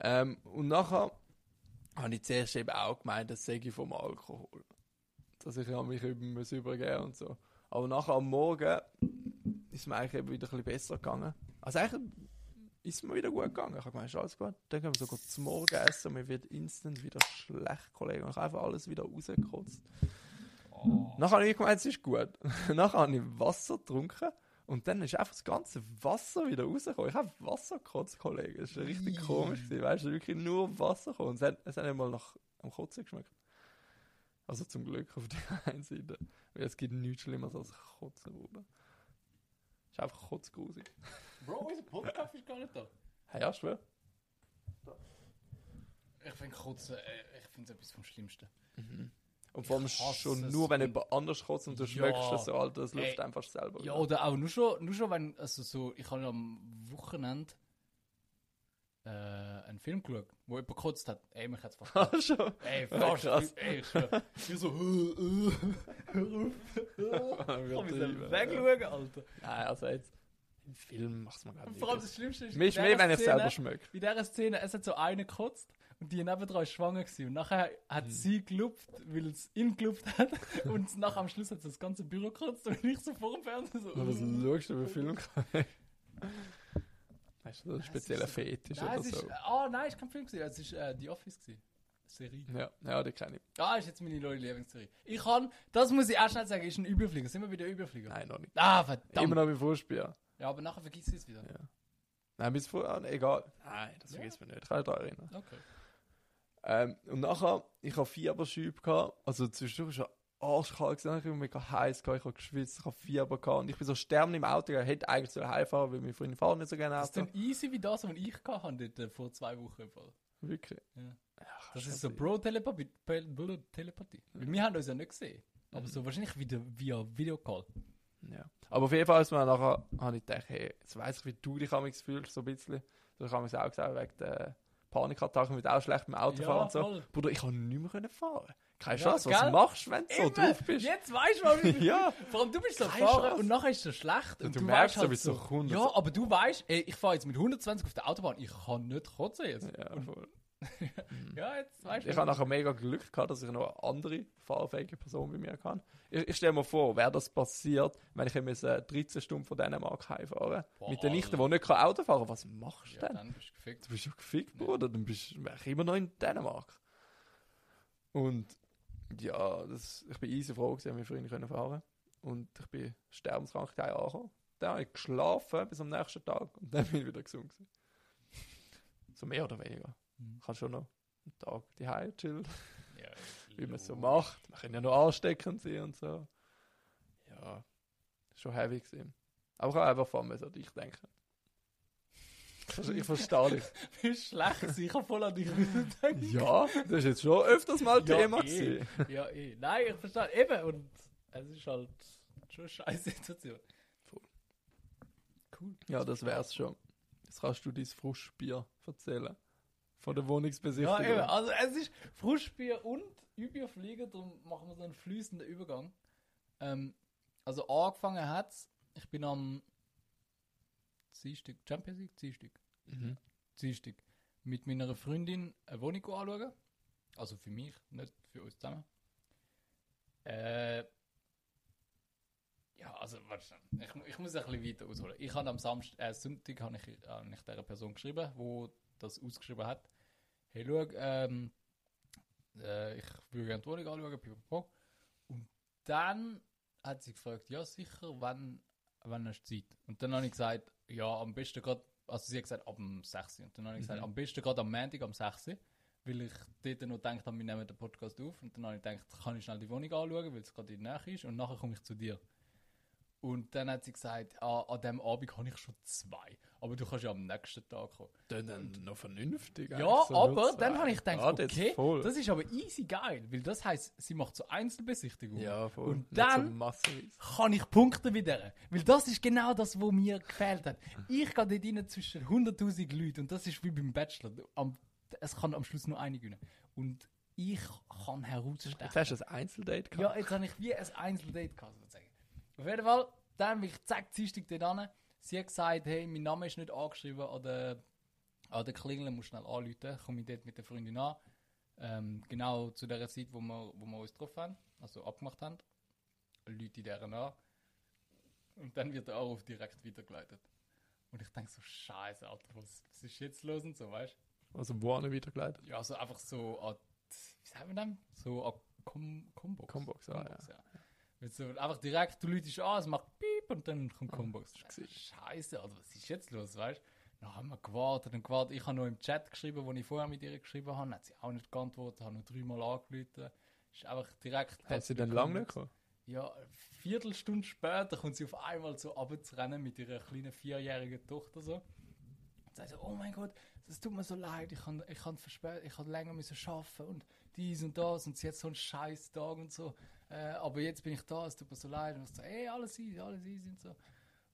Ähm, und nachher habe ich zuerst eben auch gemeint, das sei ich vom Alkohol. Dass ich mich muss übergeben und so. Aber nachher am Morgen ist mir eigentlich eben wieder ein bisschen besser gegangen. Also eigentlich ist mir wieder gut gegangen. Ich habe gemeint, ist alles gut. Dann gehen wir sogar zum Morgen essen und mir wird instant wieder schlecht, Kollege. Und ich habe einfach alles wieder rausgekotzt.
Oh.
Nachher habe ich gemeint, es ist gut. Nachher habe ich Wasser getrunken und dann ist einfach das ganze Wasser wieder rausgekommen. Ich habe Wasser gekotzt, Kollege. Das war richtig komisch. Gewesen. Weißt du, wirklich nur Wasser gekommen. Es hat, es hat nicht mal nach am Kotzen geschmeckt. Also zum Glück auf der einen Seite. Weil es gibt nichts Schlimmeres als Kotzen, Bruder. Ist einfach kotzgrusig.
Bro, unser Podcast ist gar nicht da.
Hey, ja, schwör.
Ich finde Kotzen, äh, ich finde es etwas vom Schlimmsten.
Und vor allem schon nur, wenn jemand anders kotzt und du
Ja.
schmeckst das so, Alter, das läuft einfach selber.
Ja,
wieder.
oder auch nur schon, nur schon wenn, also so, ich habe am Wochenende äh, einen Film geschaut, wo jemand gekotzt hat. Ey, mich hat's fast.
Ah, schon.
Ey,
Ja,
fast.
krass.
Ey, ich schwör. Ich so, äh, äh, hör auf. Ich
Wir
kann mich wegschauen, Alter.
Nein, also jetzt. Im Film macht es mir gar
Und
nicht.
vor allem das Schlimmste ist, in
mehr, wenn ich es
Szene-
selber schmecke.
In dieser Szene, es hat so eine gekotzt und die nebendran ist schwanger gewesen. Und nachher hat
Hm.
sie gelupft, weil es ihn gelupft hat. Und nachher am Schluss hat sie das ganze Büro gekotzt und ich so vor dem Fernseher so.
Was
äh.
schaust du für Film? Hast du so einen speziellen
so-
Fetisch
Nein,
oder
ist,
so?
ah, nein, es ist kein Film gewesen, es ist äh, The Office gewesen. Serie.
Ja, ja, den kenne ich.
Ah, ist jetzt meine neue Lieblingsserie. Ich kann, das muss ich auch schnell sagen, ist ein Überflieger. Sind wir wieder Überflieger?
Nein, noch nicht.
Ah, verdammt.
Immer noch wie Vorspiel.
Ja, aber nachher vergisst ich es wieder.
Ja. Nein, bis vor, ah, egal. Nein, das
Ja.
vergisst man nicht. Ich kann mich daran erinnern.
Okay.
Ähm, und nachher, ich habe Fieberschübe gehabt. Also zwischendurch war arschkalt, gewesen, ich war mega heiß, gehabt, ich habe geschwitzt, ich habe Fieber gehabt. Und ich bin so sterben im Auto, ich hätte eigentlich so heimfahren, weil meine Freunde fahren nicht so gerne
Das ist
Auto.
dann easy wie das, was ich hatte dort, äh, vor zwei Wochen.
Wirklich.
Ja.
Ja,
Das ist so. Bro-Telepathie. Weil Wir haben uns ja nicht gesehen. Aber
Mhm.
so wahrscheinlich wieder via Videocall.
Ja. Aber auf jeden Fall ist mir nachher, habe ich gedacht, hey, jetzt weiss ich, wie du dich amigs fühlst, so ein bisschen. Das habe ich auch gesagt, wegen der Panikattacken, mit auch schlecht mit dem Auto
Ja,
fahren und so.
voll.
Bruder, ich konnte nicht mehr fahren. Keine
Ja,
Chance, was
gell?
machst du, wenn du so drauf bist?
Jetzt weißt du wie
Ja.
Vor allem du bist so
Keine
fahren
Chance.
und nachher ist es so schlecht. Und
du
du,
merkst
halt
sowieso,
so,
kommt
Ja,
das-
aber du weißt, ey, ich fahre jetzt mit 120 auf der Autobahn, ich kann nicht kotzen jetzt.
Ja, voll.
Ja, jetzt weißt du.
Ich habe nachher mega Glück gehabt, dass ich noch eine andere fahrfähige Person bei mir kann. Ich, ich stelle mir vor, wäre das passiert, wenn ich muss, äh, 13 Stunden von Dänemark heimfahren
Boah,
Mit der Nichte,
Alter.
die nicht kann Auto fahren kann. Was machst du
Ja,
denn?
dann bist du gefickt.
Du bist ja gefickt, Bruder. Dann bist du immer noch in Dänemark. Und ja, das, ich bin easy froh, gewesen, meine Freunde können fahren. Und ich bin sterbenskrank daheim angekommen. Dann habe ich geschlafen bis am nächsten Tag und dann bin ich wieder gesund. Gewesen. So mehr oder weniger.
Mhm.
Ich kann schon noch einen Tag die chillen,
Ja,
wie man es so macht. Man kann ja noch ansteckend sein und so. Ja, schon heavy gewesen. Aber ich habe einfach vor mir so dich denken. Also, Ich verstehe dich.
Wie schlecht, sicher voll an dich denken.
Ja, das ist jetzt schon öfters mal
Ja,
Thema
eh.
gewesen.
Ja, eh. Nein, ich verstehe. Eben, und es ist halt schon eine scheiß Situation.
Voll.
Cool.
Ja, das wär's schon. Jetzt kannst du dein Frischbier erzählen. Von der
Ja,
Wohnungsbesichtigung.
eben. Also, es ist Frischbier und Überfliegen, darum machen wir so einen fließenden Übergang. Ähm, also, angefangen hat's, ich bin am Dienstag, Champions League, Dienstag,
Mhm.
Dienstag, mit meiner Freundin eine Wohnung anschauen. Also für mich, nicht für uns zusammen. Äh, ja, also, warte ich, ich muss ein bisschen weiter ausholen. Ich habe am Samstag, äh, Sonntag habe ich, habe ich dieser Person geschrieben, wo das ausgeschrieben hat. Hey, schau, ähm, äh, ich würde gerne die Wohnung anschauen, pipapo. Und dann hat sie gefragt, ja sicher, wann, wann hast du Zeit? Und dann habe ich gesagt, ja, am besten gerade, also sie hat gesagt, ab dem 6. Und dann habe ich gesagt,
Mhm.
am besten gerade am Montag, am 6. Weil ich dort noch gedacht habe, wir nehmen den Podcast auf. Und dann habe ich gedacht, kann ich schnell die Wohnung anschauen, weil es gerade in der Nähe ist. Und nachher komme ich zu dir. Und dann hat sie gesagt, ah, an diesem Abend habe ich schon zwei. Aber du kannst ja am nächsten Tag kommen.
Dann, dann noch vernünftig.
Ja,
so
aber dann habe ich gedacht,
ist
okay,
voll.
das ist aber easy geil, weil das heisst, sie macht so Einzelbesichtigungen.
Ja, voll.
Und dann-
So.
Kann ich punkten mit der? Weil das ist genau das, was mir gefehlt hat. Ich gehe dort rein zwischen 100'000 Leuten und das ist wie beim Bachelor. Am, es kann am Schluss nur eine gewinnen. Und ich kann herausstechen.
Jetzt hast du ein Einzeldate gehabt.
Ja, jetzt habe ich wie ein Einzeldate gehabt, sozusagen. Auf jeden Fall, dann bin ich zack, Dienstag dort an. Sie hat gesagt, hey, mein Name ist nicht angeschrieben an der, an der Klingel, muss schnell anrufen. Komme ich dort mit der Freundin an. Ähm, genau zu der Zeit, wo wir, wo wir uns getroffen haben, also abgemacht haben. Leute deren an. Und dann wird der Anruf direkt weitergeleitet. Und ich denke so, scheiße, Alter, was, was ist jetzt los und so, weißt
Also wo nicht weitergeleitet?
Ja, so einfach so an, wie sagen wir denn? So an Com Combox.
Combox, ah,
Combox, ja. Wenn so einfach direkt, du läutest an, es macht Piep und dann kommt Combox.
gewesen.
Scheiße, Alter, was ist jetzt los, weißt Dann haben wir gewartet und gewartet. Ich habe noch im Chat geschrieben, wo ich vorher mit ihr geschrieben habe, hat sie auch nicht geantwortet, habe noch dreimal angerufen. Ist einfach direkt.
Hat sie dann lange nicht gekommen?
Ja, eine Viertelstunde später kommt sie auf einmal so runterzurennen mit ihrer kleinen vierjährigen Tochter so. Und sagt so, oh mein Gott, es tut mir so leid, ich kann, ich kann verspätet, ich kann länger müssen arbeiten und dies und das und sie hat so einen scheiß Tag und so. Äh, aber jetzt bin ich da, es tut mir so leid. Und ich so, ey, alles easy, alles easy und so.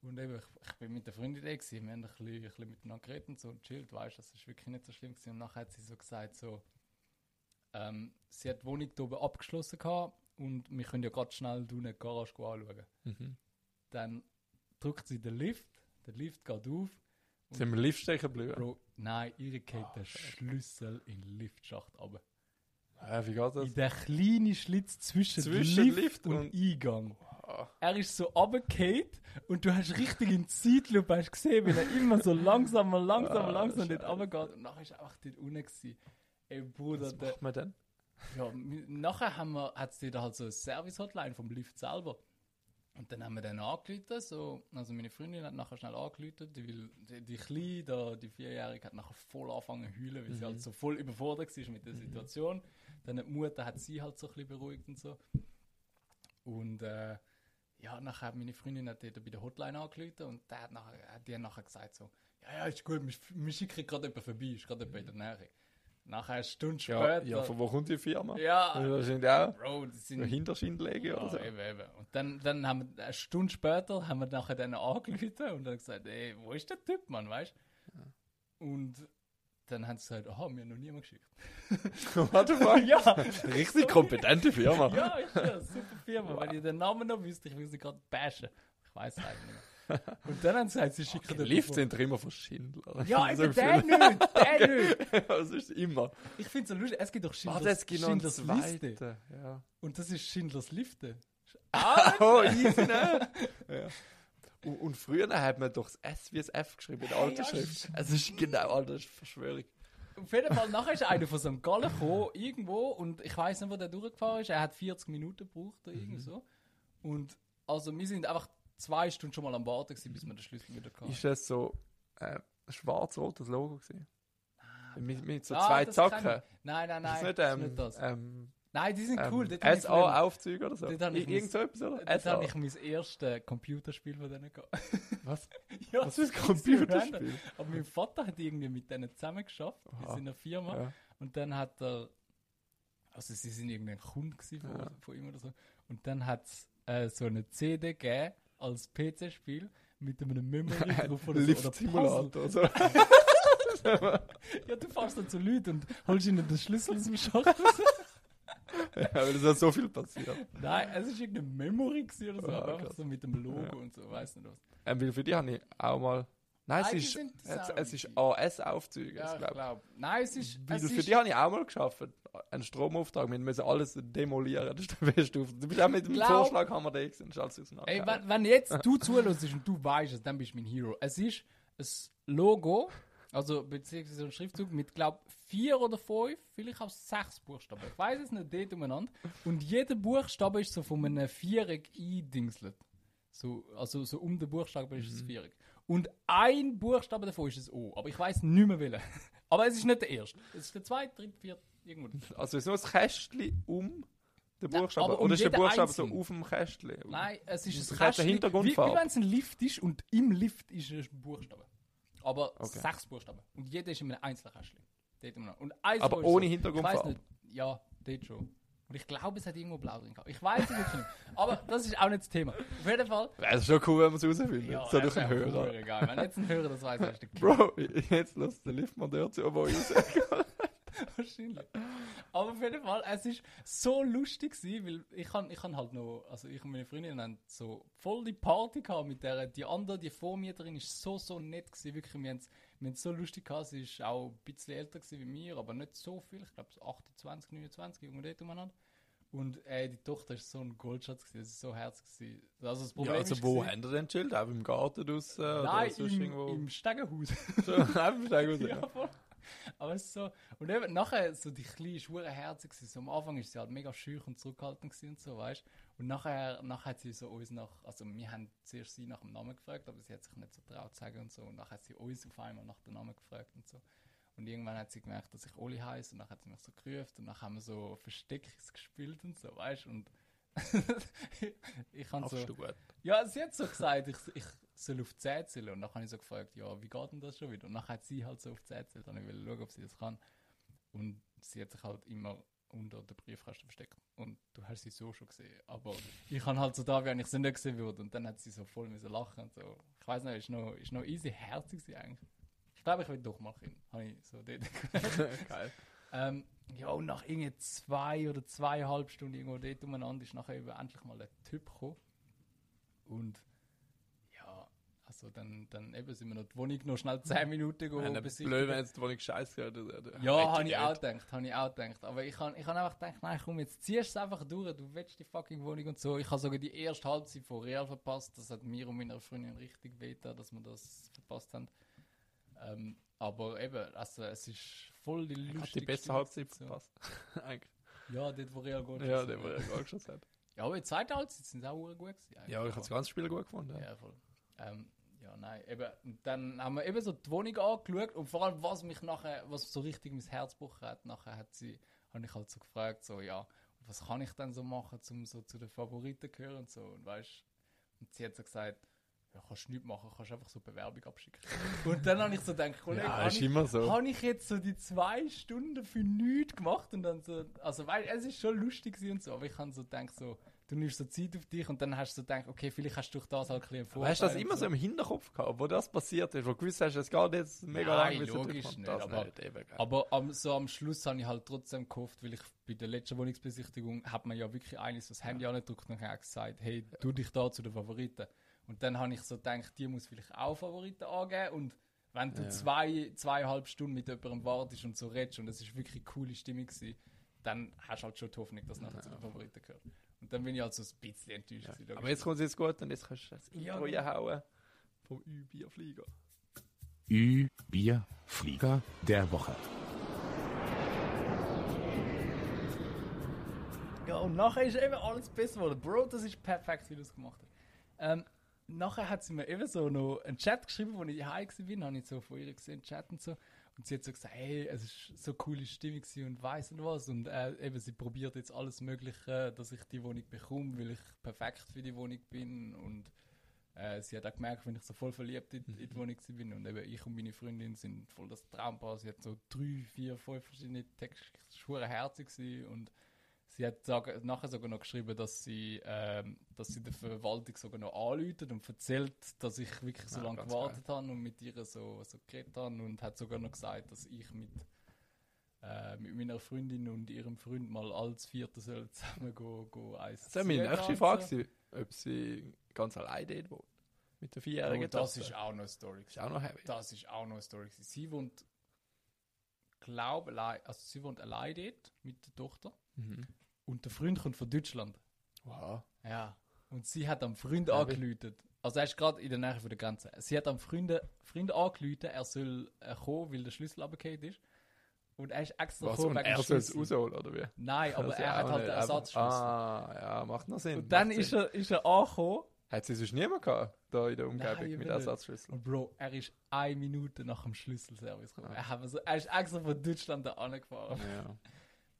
Und eben, ich, ich bin mit der Freundin da gewesen, wir haben ein bisschen, ein bisschen miteinander geredet und so und chillt, weißt du, das ist wirklich nicht so schlimm gewesen. Und nachher hat sie so gesagt, so, ähm, sie hat die Wohnung hier oben abgeschlossen gehabt und wir können ja gerade schnell du eine Garage anschauen.
Mhm.
Dann drückt sie den Lift, der Lift geht auf.
Sind wir Lift stecken geblieben?
Bro, nein, ihre geht der Schlüssel in den Liftschacht runter.
Äh, wie geht das?
In den kleinen Schlitz zwischen,
Zwischen
Lift,
Lift
und,
und-
Eingang.
Ah.
Er ist so runtergefallen und du hast richtig in die Zeitlupe hast gesehen, wie er immer so langsamer, langsamer,
Ah,
langsam dort
Scheiße.
runtergeht. Und nachher ist er einfach dort unten gewesen. Ey, Bruder,
Was
der,
macht man denn?
ja, nachher haben wir, hat es da halt so eine Service-Hotline vom Lift selber. Und dann haben wir dann angerufen, so, also meine Freundin hat nachher schnell angerufen, die, will, die, die Kleine, da, die Vierjährige, hat nachher voll angefangen zu heulen, weil sie halt so voll überfordert war mit der Situation. Dann die Mutter hat sie halt so ein bisschen beruhigt und so. Und äh, ja, nachher hat meine Freundin hat dort bei der Hotline angerufen und der hat nachher, hat die haben nachher gesagt so, ja, ja, ist gut, wir, wir schicken gerade jemanden vorbei, ist gerade jemand in der Nähe. Nachher eine Stunde
Ja,
später.
ja, von wo kommt die Firma?
Ja,
Wahrscheinlich auch.
Bro, das sind ja,
oder so.
eben, eben. Und dann, dann haben wir, eine Stunde später, haben wir nachher dann angerufen und dann gesagt, ey, wo ist der Typ, Mann, weißt du? Und dann haben sie gesagt, aha, mir noch niemand geschickt.
Warte mal.
ja,
Richtig kompetente Firma.
ja, ist ja, super Firma. Wenn ich den Namen noch wüsste, ich will sie gerade bashen. Ich weiß es eigentlich nicht. Und dann haben sie gesagt, sie schicken den
Lift sind immer von Schindler.
Ja,
So
eben der nicht, der nicht.
das ist immer.
Ich finde es so lustig, es gibt doch
Ah,
Schindlers,
das gibt noch einen
Schindlers Liste.
Ja.
Und das ist Schindlers Lifte.
Oh, easy, ne? ja. Und, und früher hat man doch das S wie das F geschrieben in der alten Schrift. Es ist genau, Alter, das ist Verschwörung.
Auf jeden Fall, nachher ist einer von St. Gallen gekommen, irgendwo, und ich weiß nicht, wo der durchgefahren ist. Er hat 40 Minuten gebraucht oder irgendwie so. Und also, wir sind einfach zwei Stunden schon mal am Warten, gewesen, bis wir den Schlüssel wieder hatten.
Ist das so äh, ein schwarz-rotes Logo gewesen? mit, mit so
Ah,
zwei
das
Zacken?
Nein, nein, nein.
ist nicht,
das
ähm,
ist nicht das.
ähm,
nein, die sind cool.
ähm,
früher-
SA-Aufzüge oder so? Irgend so etwas, oder?
Dort habe ich mein erstes Computerspiel von denen gehabt.
Was?
ja,
Was ist ein. Computerspiel?
Aber mein Vater hat irgendwie mit denen zusammen geschafft, in seiner Firma.
Ja.
Und dann hat er, also sie sind irgendein Kunde gewesen von,
Ja.
von ihm oder so. Und dann hat es äh, so eine CD gegeben als PC-Spiel mit einem Memory drauf oder so. Oder.
Lift-Simulator. So.
Ja, du fährst dann zu Leuten und holst ihnen den Schlüssel aus dem Schacht raus.
ja, weil es ist so viel passiert.
Nein, es ist irgendeine Memory oder so,
Ah,
aber einfach so mit dem Logo und so, weiß nicht was.
Ähm, für die habe ich auch mal. Nein, es ist, es, ist. AS-Aufzüge.
Ja,
ich glaube.
glaube. Nein, es ist. Es
für
ist
die habe ich auch mal geschafft. Einen Stromauftrag. Wir müssen alles demolieren. Das ist der beste Auftrag. Du bist auch mit dem
Glaub-
Vorschlag haben wir da. Das ist alles
Ey, wenn, wenn jetzt du zuhörst und du weißt es, dann bist du mein Hero. Es ist ein Logo, also beziehungsweise ein Schriftzug mit, glaube vier oder fünf, vielleicht auch sechs Buchstaben. Ich weiß es nicht, dort umeinander. Und jeder Buchstabe ist so von einem Viereck eindingselt. So, also so um den Buchstaben ist es Viereck. Und ein Buchstabe davon ist ein O. Aber ich weiß nicht mehr welcher. Aber es ist nicht der erste. Es ist der zweite, dritte, vierte, irgendwo.
Also ist nur das Kästchen um den Buchstaben?
aber um
Oder ist der Buchstabe so
einzelnen.
auf dem Kästchen?
Nein, es ist ein Kästchen, wie,
Hintergrundfarbe.
wie wenn es ein Lift ist und im Lift ist ein Buchstabe. Aber
Okay.
sechs Buchstaben. Und jeder ist in einem einzelnen Kästchen. Dort immer noch. Und eins
Aber ohne
so,
Hintergrundfarbe?
Ich weiß nicht. Ja, dort schon. Und ich glaube, es hat irgendwo blau drin gehabt. Ich weiß es wirklich nicht. Aber das ist auch nicht das Thema. Auf jeden Fall.
Es ist schon cool, wenn man es herausfindet.
Ja,
so
das
durch einen Hörer.
verdammt Egal. Wenn jetzt ein Hörer das weiß, der King.
Bro, jetzt lass den Liftmonteur zu, wo ich raus.
Wahrscheinlich. Aber auf jeden Fall, es ist so lustig gewesen, weil ich kann, ich kann halt noch, also ich und meine Freundin haben so voll die Party gehabt mit der, die andere, die Vormieterin ist so, so nett gewesen, wirklich, wir haben es wir haben's so lustig gehabt, sie ist auch ein bisschen älter gewesen wie mir, aber nicht so viel, ich glaube so 28, 29, irgendwo dort umeinander. Und ey, die Tochter ist so ein Goldschatz gewesen, das ist so herzig gewesen. Also das Problem
Ja, also
ist
wo
gewesen-
haben ihr denn chillt? Auch im Garten draussen? oder
Nein,
sonst
im,
irgendwo?
im Stegenhaus.
So, im Steg raus,
ja,
ja.
voll. Aber es ist so, und eben nachher, so die kleine Schwere herzig. So am Anfang ist sie halt mega schüch und zurückhaltend und so, weißt Und nachher, nachher hat sie so uns nach, also wir haben zuerst sie nach dem Namen gefragt, aber sie hat sich nicht so traut zu sagen und so. Und nachher hat sie uns auf einmal nach dem Namen gefragt und so. Und irgendwann hat sie gemerkt, dass ich Oli heiße und dann hat sie mich so gerufen und dann haben wir so Versteckis gespielt und so, weißt Und ich kann so.
Gut.
Ja, sie hat so gesagt, ich, ich soll auf die 10 zählen. Und dann habe ich so gefragt, ja, wie geht denn das schon wieder? Und dann hat sie halt so auf die 10 gezählt. Und ich will schauen, ob sie das kann. Und sie hat sich halt immer unter der Briefkasten versteckt. Und du hast sie so schon gesehen. Aber ich kann halt so da, wie ich sie nicht gesehen würde. Und dann hat sie so voll müssen lachen und so. Ich weiß nicht, ist noch, ist noch easy herzig sie eigentlich. Ich glaube, ich will doch mal Kind. Habe ich so dort
Geil.
ähm, ja, und nach irgendwie zwei oder zweieinhalb Stunden irgendwo dort umeinander ist nachher eben endlich mal ein Typ gekommen. Und also dann, dann eben sind wir noch die Wohnung noch schnell 10 Minuten besichtigen.
blöd, wenn jetzt die Wohnung scheiße gehört.
Ja, habe ich auch gedacht, habe ich auch gedacht. Aber ich habe ich hab einfach gedacht, nein, komm, jetzt ziehst du es einfach durch, du willst die fucking Wohnung und so. Ich habe sogar die erste Halbzeit von Real verpasst, das hat mir und meiner Freundin richtig wehgetan, dass wir das verpasst haben. Ähm, aber eben, also es ist voll die
Hat
lustige
die beste Halbzeit
so.
verpasst. Eigentlich.
Ja, dort wo Real Gold
Ja,
hat.
wo er gar geschossen hat.
Ja, aber in der zweiten Halbzeit sind sie auch gut gewesen.
Ja, ich habe das ganze Spiel gut gefunden.
Ja, voll. Ähm, ja, nein, eben, und dann haben wir eben so die Wohnung angeschaut und vor allem, was mich nachher, was so richtig mein Herz gebrochen hat, nachher hat sie, habe ich halt so gefragt, so, ja, was kann ich denn so machen, um so zu den Favoriten zu gehören und so, und weißt, und sie hat so gesagt, ja, kannst du nichts machen, kannst einfach so Bewerbung abschicken. und dann habe ich so gedacht, Kollege,
Ja,
habe ich,
so.
habe ich jetzt so die zwei Stunden für nichts gemacht und dann so, also weil es ist schon lustig und so, aber ich habe so gedacht, so, du nimmst so Zeit auf dich und dann hast du so gedacht, okay, vielleicht hast du durch das halt ein bisschen
Aber hast du das
Vorteil
immer so im Hinterkopf gehabt, wo das passiert ist, wo du gewusst hast, es geht jetzt mega
Nein,
lang, bis
logisch nicht,
das
aber-
nicht, eben.
Aber am, so am Schluss habe ich halt trotzdem gehofft, weil ich bei der letzten Wohnungsbesichtigung hat man ja wirklich eines das Handy angedrückt und hat gesagt, hey, tu dich da zu den Favoriten. Und dann habe ich so gedacht, die muss vielleicht auch Favoriten angeben und wenn du
Ja.
zwei, zweieinhalb Stunden mit jemandem wartest und so redest und es ist wirklich eine coole Stimmung gewesen, dann hast du halt schon die Hoffnung, dass nachher zu den Favoriten gehört. Und dann bin ich halt so ein bisschen enttäuscht.
Ja.
gewesen,
Aber jetzt kommt es jetzt gut und jetzt kannst du das
Ja,
Intro
genau.
hauen vom Ü-Bierflieger.
Ü, Bier, Flieger der Woche.
Ja, und nachher ist eben alles besser geworden. Bro, das ist perfekt, wie du es gemacht hast. Ähm, nachher hat sie mir eben so noch einen Chat geschrieben, wo ich heim war. Habe ich so von ihr gesehen, Chat und so. Und sie hat so gesagt, hey, es ist so eine coole Stimmung und weiss nicht was. Und äh, eben, sie probiert jetzt alles Mögliche, dass ich die Wohnung bekomme, weil ich perfekt für die Wohnung bin. Und äh, sie hat auch gemerkt, wenn ich so voll verliebt in, in die Wohnung gewesen bin. Und eben ich und meine Freundin sind voll das Traumpaar. Sie hat so drei, vier, fünf verschiedene Texte, schwere herzig. Und Sie hat nachher sogar noch geschrieben, dass sie, ähm, dass sie der Verwaltung sogar noch anläutet und erzählt, dass ich wirklich so
Ja,
lange
ganz
gewartet habe und mit ihr so, so geredet habe und hat sogar noch gesagt, dass ich mit, äh, mit meiner Freundin und ihrem Freund mal als Vierter soll zusammen go, go Eis
Das wäre meine nächste Frage ob sie ganz allein dort wohnt. Mit der
Oh,
vierjährigen
das
Tochter.
ist auch noch eine Story.
ist auch noch heavy.
Das ist auch noch eine Story. Sie wohnt, glaube allein, also sie wohnt allein dort mit der Tochter
Mhm.
Und der Freund kommt von Deutschland.
Wow.
Ja. Und sie hat am Freund
Ja,
angelütet. Also er ist gerade in der Nähe von der Grenze. Sie hat am Freund, Freund angelütet, er soll äh, kommen, weil der Schlüssel abgekehrt ist. Und er ist extra
Was,
gekommen
und er soll es rausholen, oder wie?
Nein, aber
Das
er hat halt den Ersatzschlüssel.
Ah, ja, macht noch Sinn.
und dann ist
Sinn.
er, ist er angekommen.
Hat sie sonst niemand gehabt, da in der Umgebung
Nein,
mit. Ersatzschlüssel?
Und Bro, er ist eine Minute nach dem Schlüsselservice gekommen.
Ah.
Er, hat also, er ist extra von Deutschland da angefahren.
Ja.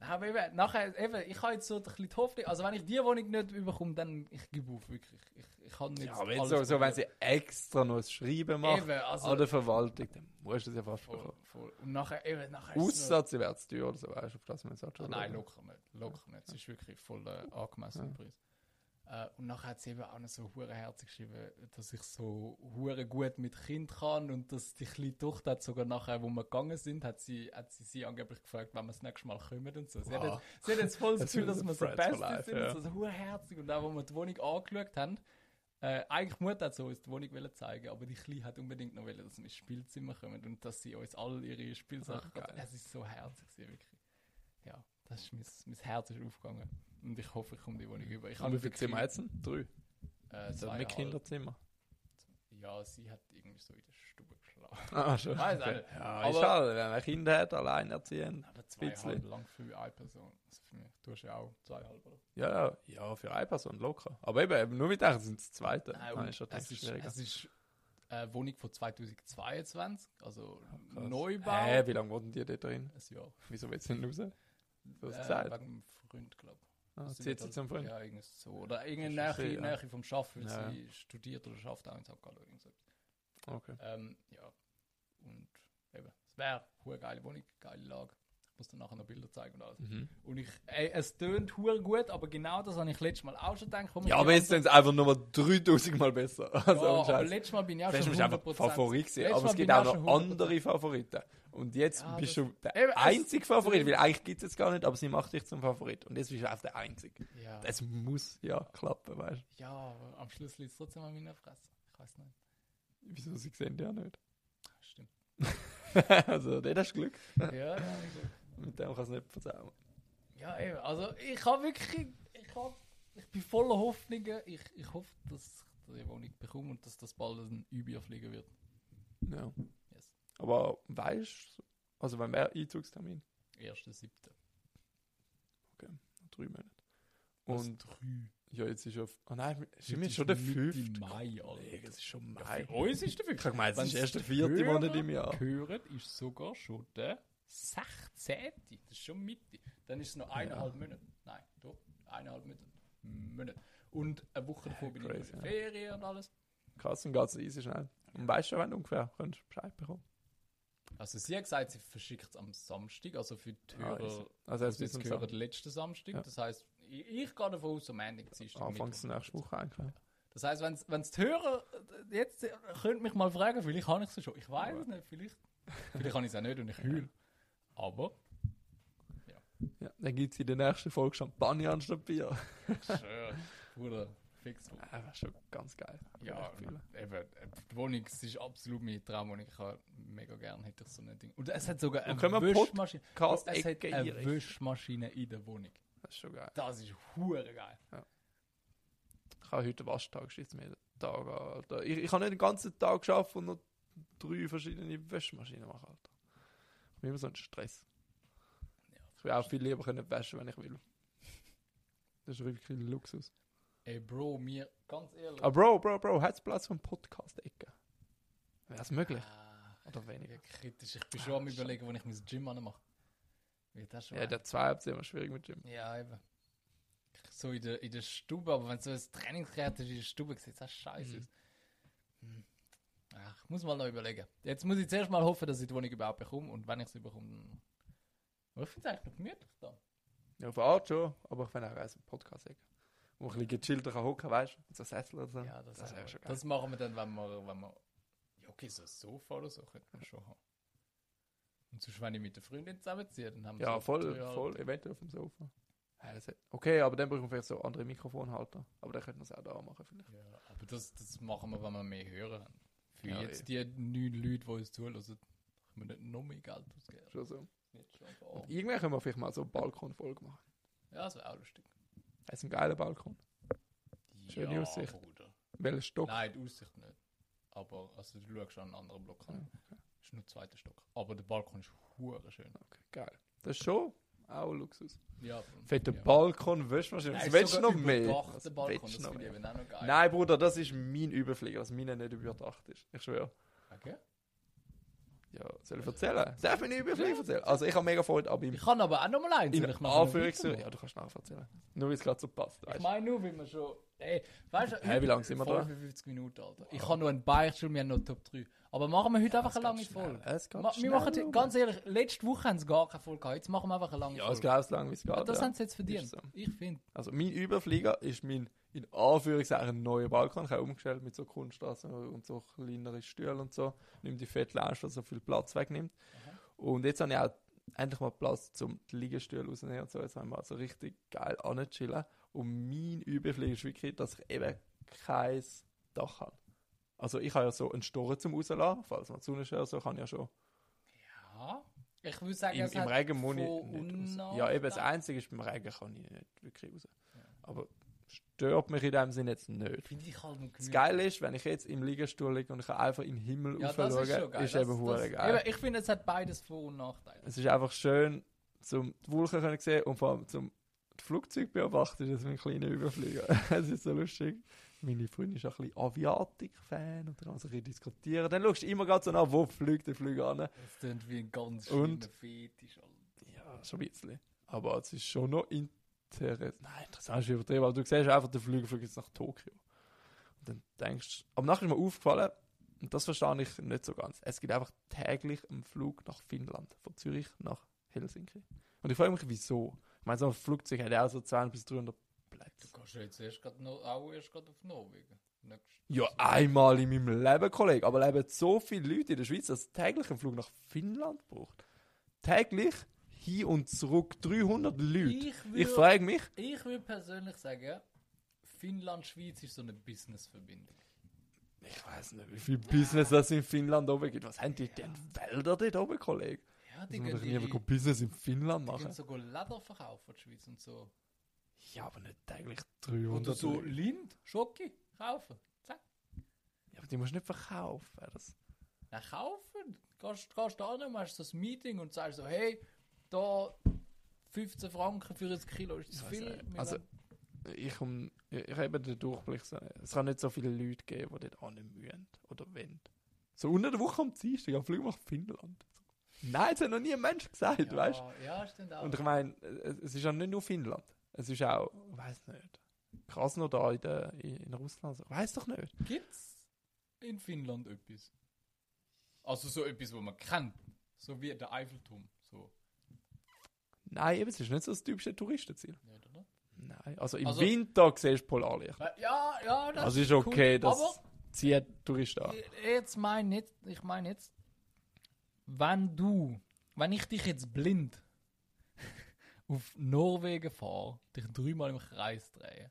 Aber eben, nachher, eben, ich habe jetzt so ein bisschen die Hoffnung, also wenn ich die Wohnung nicht überkomme, dann ich gebe auf, wirklich. Ich, ich kann nicht
Ja, aber jetzt so, so, wenn sie extra noch ein Schreiben macht
Eben, also,
an der Verwaltung, dann musst du das ja fast
Voll,
bekommen.
voll. Und nachher, eben, nachher es
Außer sie wäre zu teuer oder so, weißt du, auf das man sagt
noch,
schon.
Nein, locker nicht. Locker nicht. Es ist wirklich voll äh, angemessener
Ja.
Preis. Äh, und nachher hat sie eben auch noch so hure herzig geschrieben, dass ich so hure gut mit Kind kann und dass die kleine Tochter hat sogar nachher, wo wir gegangen sind, hat sie, hat sie sie angeblich gefragt, wann wir das nächste Mal kommen und so. Sie, hat,
Wow.
jetzt, sie hat jetzt voll das Gefühl, dass wir so Besties
life,
sind, und so, so hure herzig. Und auch, wo wir die Wohnung angeschaut haben, äh, eigentlich Mutter hat so uns die Wohnung zeigen, aber die Kleine hat unbedingt noch wollen, dass wir ins Spielzimmer kommen und dass sie uns all ihre Spielsachen
Ach.
Es ist so herzig, wirklich. ja, das ist mein, mein Herz ist aufgegangen. Und ich hoffe, ich komme die Wohnung über. Ich
Und
habe
wie viele Zimmer hat denn? Drei.
Äh, zwei
mit. Kinderzimmer.
Ja, sie hat irgendwie so in der Stube geschlafen.
Ah, schon.
Weiß
Okay.
nicht.
Ja,
Aber-
ist halt, wenn man Kinder hat, alleinerziehend.
Aber zweieinhalb lang für eine Person. Also für mich. Du hast ja auch zweieinhalb, oder?
Ja, ja, ja, für eine Person locker. Aber eben, eben nur mit euch sind es zweite.
Nein, und
ist
es, ist, es ist eine Wohnung von 2022, also
Krass.
Neubau.
Hä, wie lange wohnen die da drin?
Ein Jahr.
Wieso willst du nicht raus? Du hast
Äh,
gesagt.
wegen dem Freund, glaube ich.
Ah,
Sie halt-
zum Freund?
Ja, irgendwie so. Oder irgendeine Nähe,
ja.
Nähe vom Schaffen, weil
Ja,
sie studiert oder schafft auch in St. Gallen.
Okay.
Ähm, ja. Und eben, es wäre eine geile Wohnung, geile Lage. Muss dir nachher noch Bilder zeigen und alles.
Mhm.
Und ich, ey, es tönt hure gut, aber genau das habe ich letztes Mal auch schon gedacht. wir
Ja,
die
aber jetzt sind es einfach nur 3000 Mal besser. Also,
ja, aber letztes Mal bin ich auch
Vielleicht
schon
bist du einfach
100%.
Favorit gewesen,
Letztes
aber es gibt auch noch
100%.
andere Favoriten. Und jetzt
Ja,
bist du der
Eben,
einzige Favorit, weil eigentlich gibt es jetzt gar nicht, aber sie macht dich zum Favorit. Und jetzt bist du einfach der Einzige.
Ja,
Das muss ja klappen, weißt
ja, aber am Schluss liegt es trotzdem an meiner Fresse. Ich weiß nicht.
du? Wieso, sie sehen ja nicht.
Stimmt.
also, der hast Glück.
Ja, ja, gut.
Mit dem kannst du nicht verzeihen.
Ja, eben. Also ich habe wirklich, ich, hab, ich bin voller Hoffnungen. Ich, ich hoffe, dass ich die Wohnung bekomme und dass das bald ein Überfliegen wird.
Ja.
Yes.
Aber weißt du, also wenn wäre Einzugstermin?
1.7.
Drei Monate.
Was,
Und
drei?
ja, jetzt ist ja. Oh nein, ist
ist
schon der
Mitte
fünfte.
Mai,
Kollege,
Alter.
Es ist schon
Ja,
Mai.
für uns ist der
Ich habe gemeint, es ist erst der vierte Monat im Jahr.
Hören ist sogar schon der 16. Das ist schon Mitte. Dann ist es noch eineinhalb Monate. Nein, doch, eineinhalb Monate. Monate. Und eine Woche davor bin ich noch in
crazy,
der
ja.
Ferien und alles.
Krass, und geht's easy schnell. Und weißt du, wenn du ungefähr könntest Bescheid bekommen?
Also sie hat gesagt, sie verschickt es am Samstag, also für die
Ah,
Hörer,
easy. Also
also
bis
jetzt hören
Samstag.
letzten Samstag.
Ja.
Das heißt, ich, ich gehe davon aus, am Ende ist
Anfangs nächste Woche eigentlich.
Das heißt, wenn es die Hörer jetzt äh, könnt mich mal fragen, vielleicht habe ich es schon. Ich weiß es nicht, vielleicht. Vielleicht habe ich es auch nicht und ich heule. Aber
Ja, dann gibt es in der nächsten Folge Champagner anstatt Bier.
schön, Bruder, fix.
Ja, das wäre schon ganz geil.
Ja, eben, die Wohnung es ist absolut meine Traumwohnung. Ich habe mega gerne hätte ich so ein Ding. Und es hat sogar eine Wischmaschine. Es hat eine. Wischmaschine in der Wohnung.
Das ist schon geil.
Das ist hure geil.
Ich habe heute Waschtag, mir den Tag Alter. Ich, ich habe nicht den ganzen Tag geschafft und noch drei verschiedene Wäschmaschinen machen, Alter. Bin immer so ein Stress. Ich will auch viel lieber können waschen, wenn ich will. Das ist wirklich ein Luxus.
Ey, Bro, mir, ganz ehrlich.
Ah, Bro, Bro, Bro, hat es Platz für einen Podcast-Ecke? Wäre es möglich?
Ah,
Oder weniger?
ja, kritisch. Ich bin schon am überlegen, wo ich mein Gym anmache. Wird das schon
Ja, der zwei ist immer schwierig mit Jim.
Ja, eben. So in der, in der Stube, aber wenn so ein Trainingsgerät ist in der Stube, sieht das scheiße
Mhm.
aus. Hm. Ach, ich muss mal noch überlegen. Jetzt muss ich zuerst mal hoffen, dass ich die Wohnung überhaupt bekomme und wenn ich sie bekomme, dann. Aber ich finde es eigentlich noch gemütlich da.
Ja, auf eine Art schon, aber ich finde auch einen Podcast-Ecke. Wo ich ein bisschen gechillter kann hocken, weißt du? Mit so Sessel oder so.
Ja, das,
das wäre schon geil.
das machen wir dann, wenn wir, wenn wir. Ja, okay, so ein Sofa oder so könnte man schon haben. Und sonst, wenn ich mit der Freundin zusammenziehe, dann haben wir
Ja,
so
voll, voll, eventuell auf dem Sofa. Okay, aber dann brauchen wir vielleicht so andere Mikrofonhalter. Aber dann könnten wir es auch da machen, finde ich.
Ja, aber das, das machen wir, wenn wir mehr hören haben. Für
Ja,
jetzt die neun Leute, die uns zuhören, können wir nicht noch mehr Geld ausgeben.
Schon so. Und irgendwann können wir vielleicht mal so eine Balkonfolge machen.
Ja, das wäre auch lustig.
Das ist ein geiler Balkon. Schöne
ja,
Aussicht.
Bruder.
Welcher Stock?
Nein, die Aussicht nicht. Aber also, du schaust schon einen anderen Block an.
Ja, okay.
Das ist nur der zweite Stock. Aber der Balkon ist hure schön.
okay, geil. Das ist schon auch Luxus.
Ja,
Fetter
ja.
Balkon, Wäschmaschine. Was willst du noch mehr? Was
Balkon, das
noch mehr? Nein, Bruder, das ist mein Überflieger, dass meiner nicht überdacht ist. Ich schwöre.
Okay.
Ja, soll ich erzählen? Darf ich nicht Überflieger erzählen? Also, ich habe mega Freude, aber im
Ich kann aber auch noch mal eins.
in
ich
Anführungszeichen. Ja, du kannst nachher erzählen. Nur weil es gerade so passt.
Ich
Weißt?
meine nur, wie wir schon. Ey, weißt du,
Hey, wie lange sind wir da?
55 Minuten, Alter. Ich habe noch einen Beichtstuhl, wir haben noch Top 3. Aber machen wir heute einfach eine lange
schnell.
Folge.
Es geht
wir
schnell,
machen,
Junge.
ganz ehrlich, letzte Woche haben sie gar keine Folge gehabt. Jetzt machen wir einfach eine lange
Ja, es
Folge.
geht so lange, wie es geht.
Ja, das
ja.
haben sie jetzt verdient.
So.
Ich finde.
Also mein Überflieger ist mein in Anführungszeichen neuer Balkon. Ich habe umgestellt mit so Kunststraßen und so kleinere Stühle und so. Nimmt die fette Lounge, die so viel Platz wegnimmt. Und jetzt habe ich auch endlich mal Platz zum Liegestühle rausnehmen und so. Jetzt haben wir also richtig geil anchillen. Und mein Überflieger ist wirklich, dass ich eben kein Dach habe. Also ich habe ja so einen Storen zum rauslassen, falls man die Sonne so kann ich ja schon.
Ja. Ich würde sagen,
Im,
es
im Regen muss ich nicht raus. Ja, eben das. Einzige ist, beim Regen kann ich nicht wirklich raus. Aber stört mich in dem Sinne jetzt nicht.
Finde ich halt
Das Geile ist, wenn ich jetzt im Liegestuhl liege und ich kann einfach in den Himmel
ja,
rauf
das
schauen,
ist geil.
ist
das,
eben hure geil.
Eben, ich finde, es hat beides Vor- und Nachteile.
Es ist einfach schön, zum die Wolken können sehen und vor allem zum die Flugzeuge beobachten, das ist ein kleiner Überflieger. es ist so lustig. Meine Freundin ist auch ein bisschen Aviatik-Fan und dann kann man bisschen diskutieren. Dann schaust du immer gerade so nach, wo fliegt der Flüger an.
Das klingt wie ein ganz
Und?
schlimmer Fetisch. Alter.
Ja, schon ein bisschen. Aber es ist schon noch interessant. Nein, interessant ist übertrieben, aber du siehst einfach, der Flüger fliegt jetzt nach Tokio. Und dann denkst du, aber nachher ist mir aufgefallen, und das verstehe ich nicht so ganz, es gibt einfach täglich einen Flug nach Finnland, von Zürich nach Helsinki. Und ich frage mich, wieso? Ich meine, so ein Flugzeug hat ja auch so 200 bis 300
Du
Plätze.
gehst ja jetzt erst grad noch, auch erst gerade auf Norwegen.
Ja, einmal in meinem Leben, Kollege. Aber leben so viele Leute in der Schweiz, dass es täglich einen Flug nach Finnland braucht. Täglich hin und zurück 300 Leute.
Ich
Ich
würde
frage mich,
ich würd persönlich sagen, Finnland-Schweiz ist so eine Business-Verbindung.
Ich weiß nicht, wie viel Business es in Finnland oben gibt. Was haben die denn Wälder dort oben, Kollege?
Ja, die
Die doch
die, die,
Business in Finnland machen.
sogar Leder verkaufen, die Schweiz und so.
Ja, aber nicht täglich
Oder
300
so
Leute.
Lind, Schoki kaufen. Zack.
Ja, aber die musst du nicht verkaufen. Das,
Na, kaufen. Gehst, gehst da hin, machst so ein Meeting und sagst so, hey, da 15 Franken für ein Kilo ist das
Ich
viel.
Also- ich, um, ich, habe den Durchblick. Es kann nicht so viele Leute geben, die dort nicht mühen oder wollen. So unter der Woche am Dienstag, am Flug nach Finnland. Nein, das hat noch nie ein Mensch gesagt,
ja,
weißt du?
Ja, stimmt auch.
Und ich meine, es es ist ja nicht nur Finnland. Es ist auch, ich weiß nicht, Krasnodar in, der, in, in Russland. Ich weiß doch nicht.
Gibt's in Finnland etwas? Also so etwas, wo man kennt. So wie der Eiffelturm. So.
Nein, eben, es ist nicht so das typische Touristenziel.
Nicht, oder?
Nein, also im
Also-
Winter siehst du Polarlicht.
Ja, ja, das
Also ist okay,
cool.
das
Aber
zieht Touristen an.
jetzt meine jetzt, ich meine jetzt, wenn du, wenn ich dich jetzt blind auf Norwegen fahre, dich dreimal im Kreis drehe,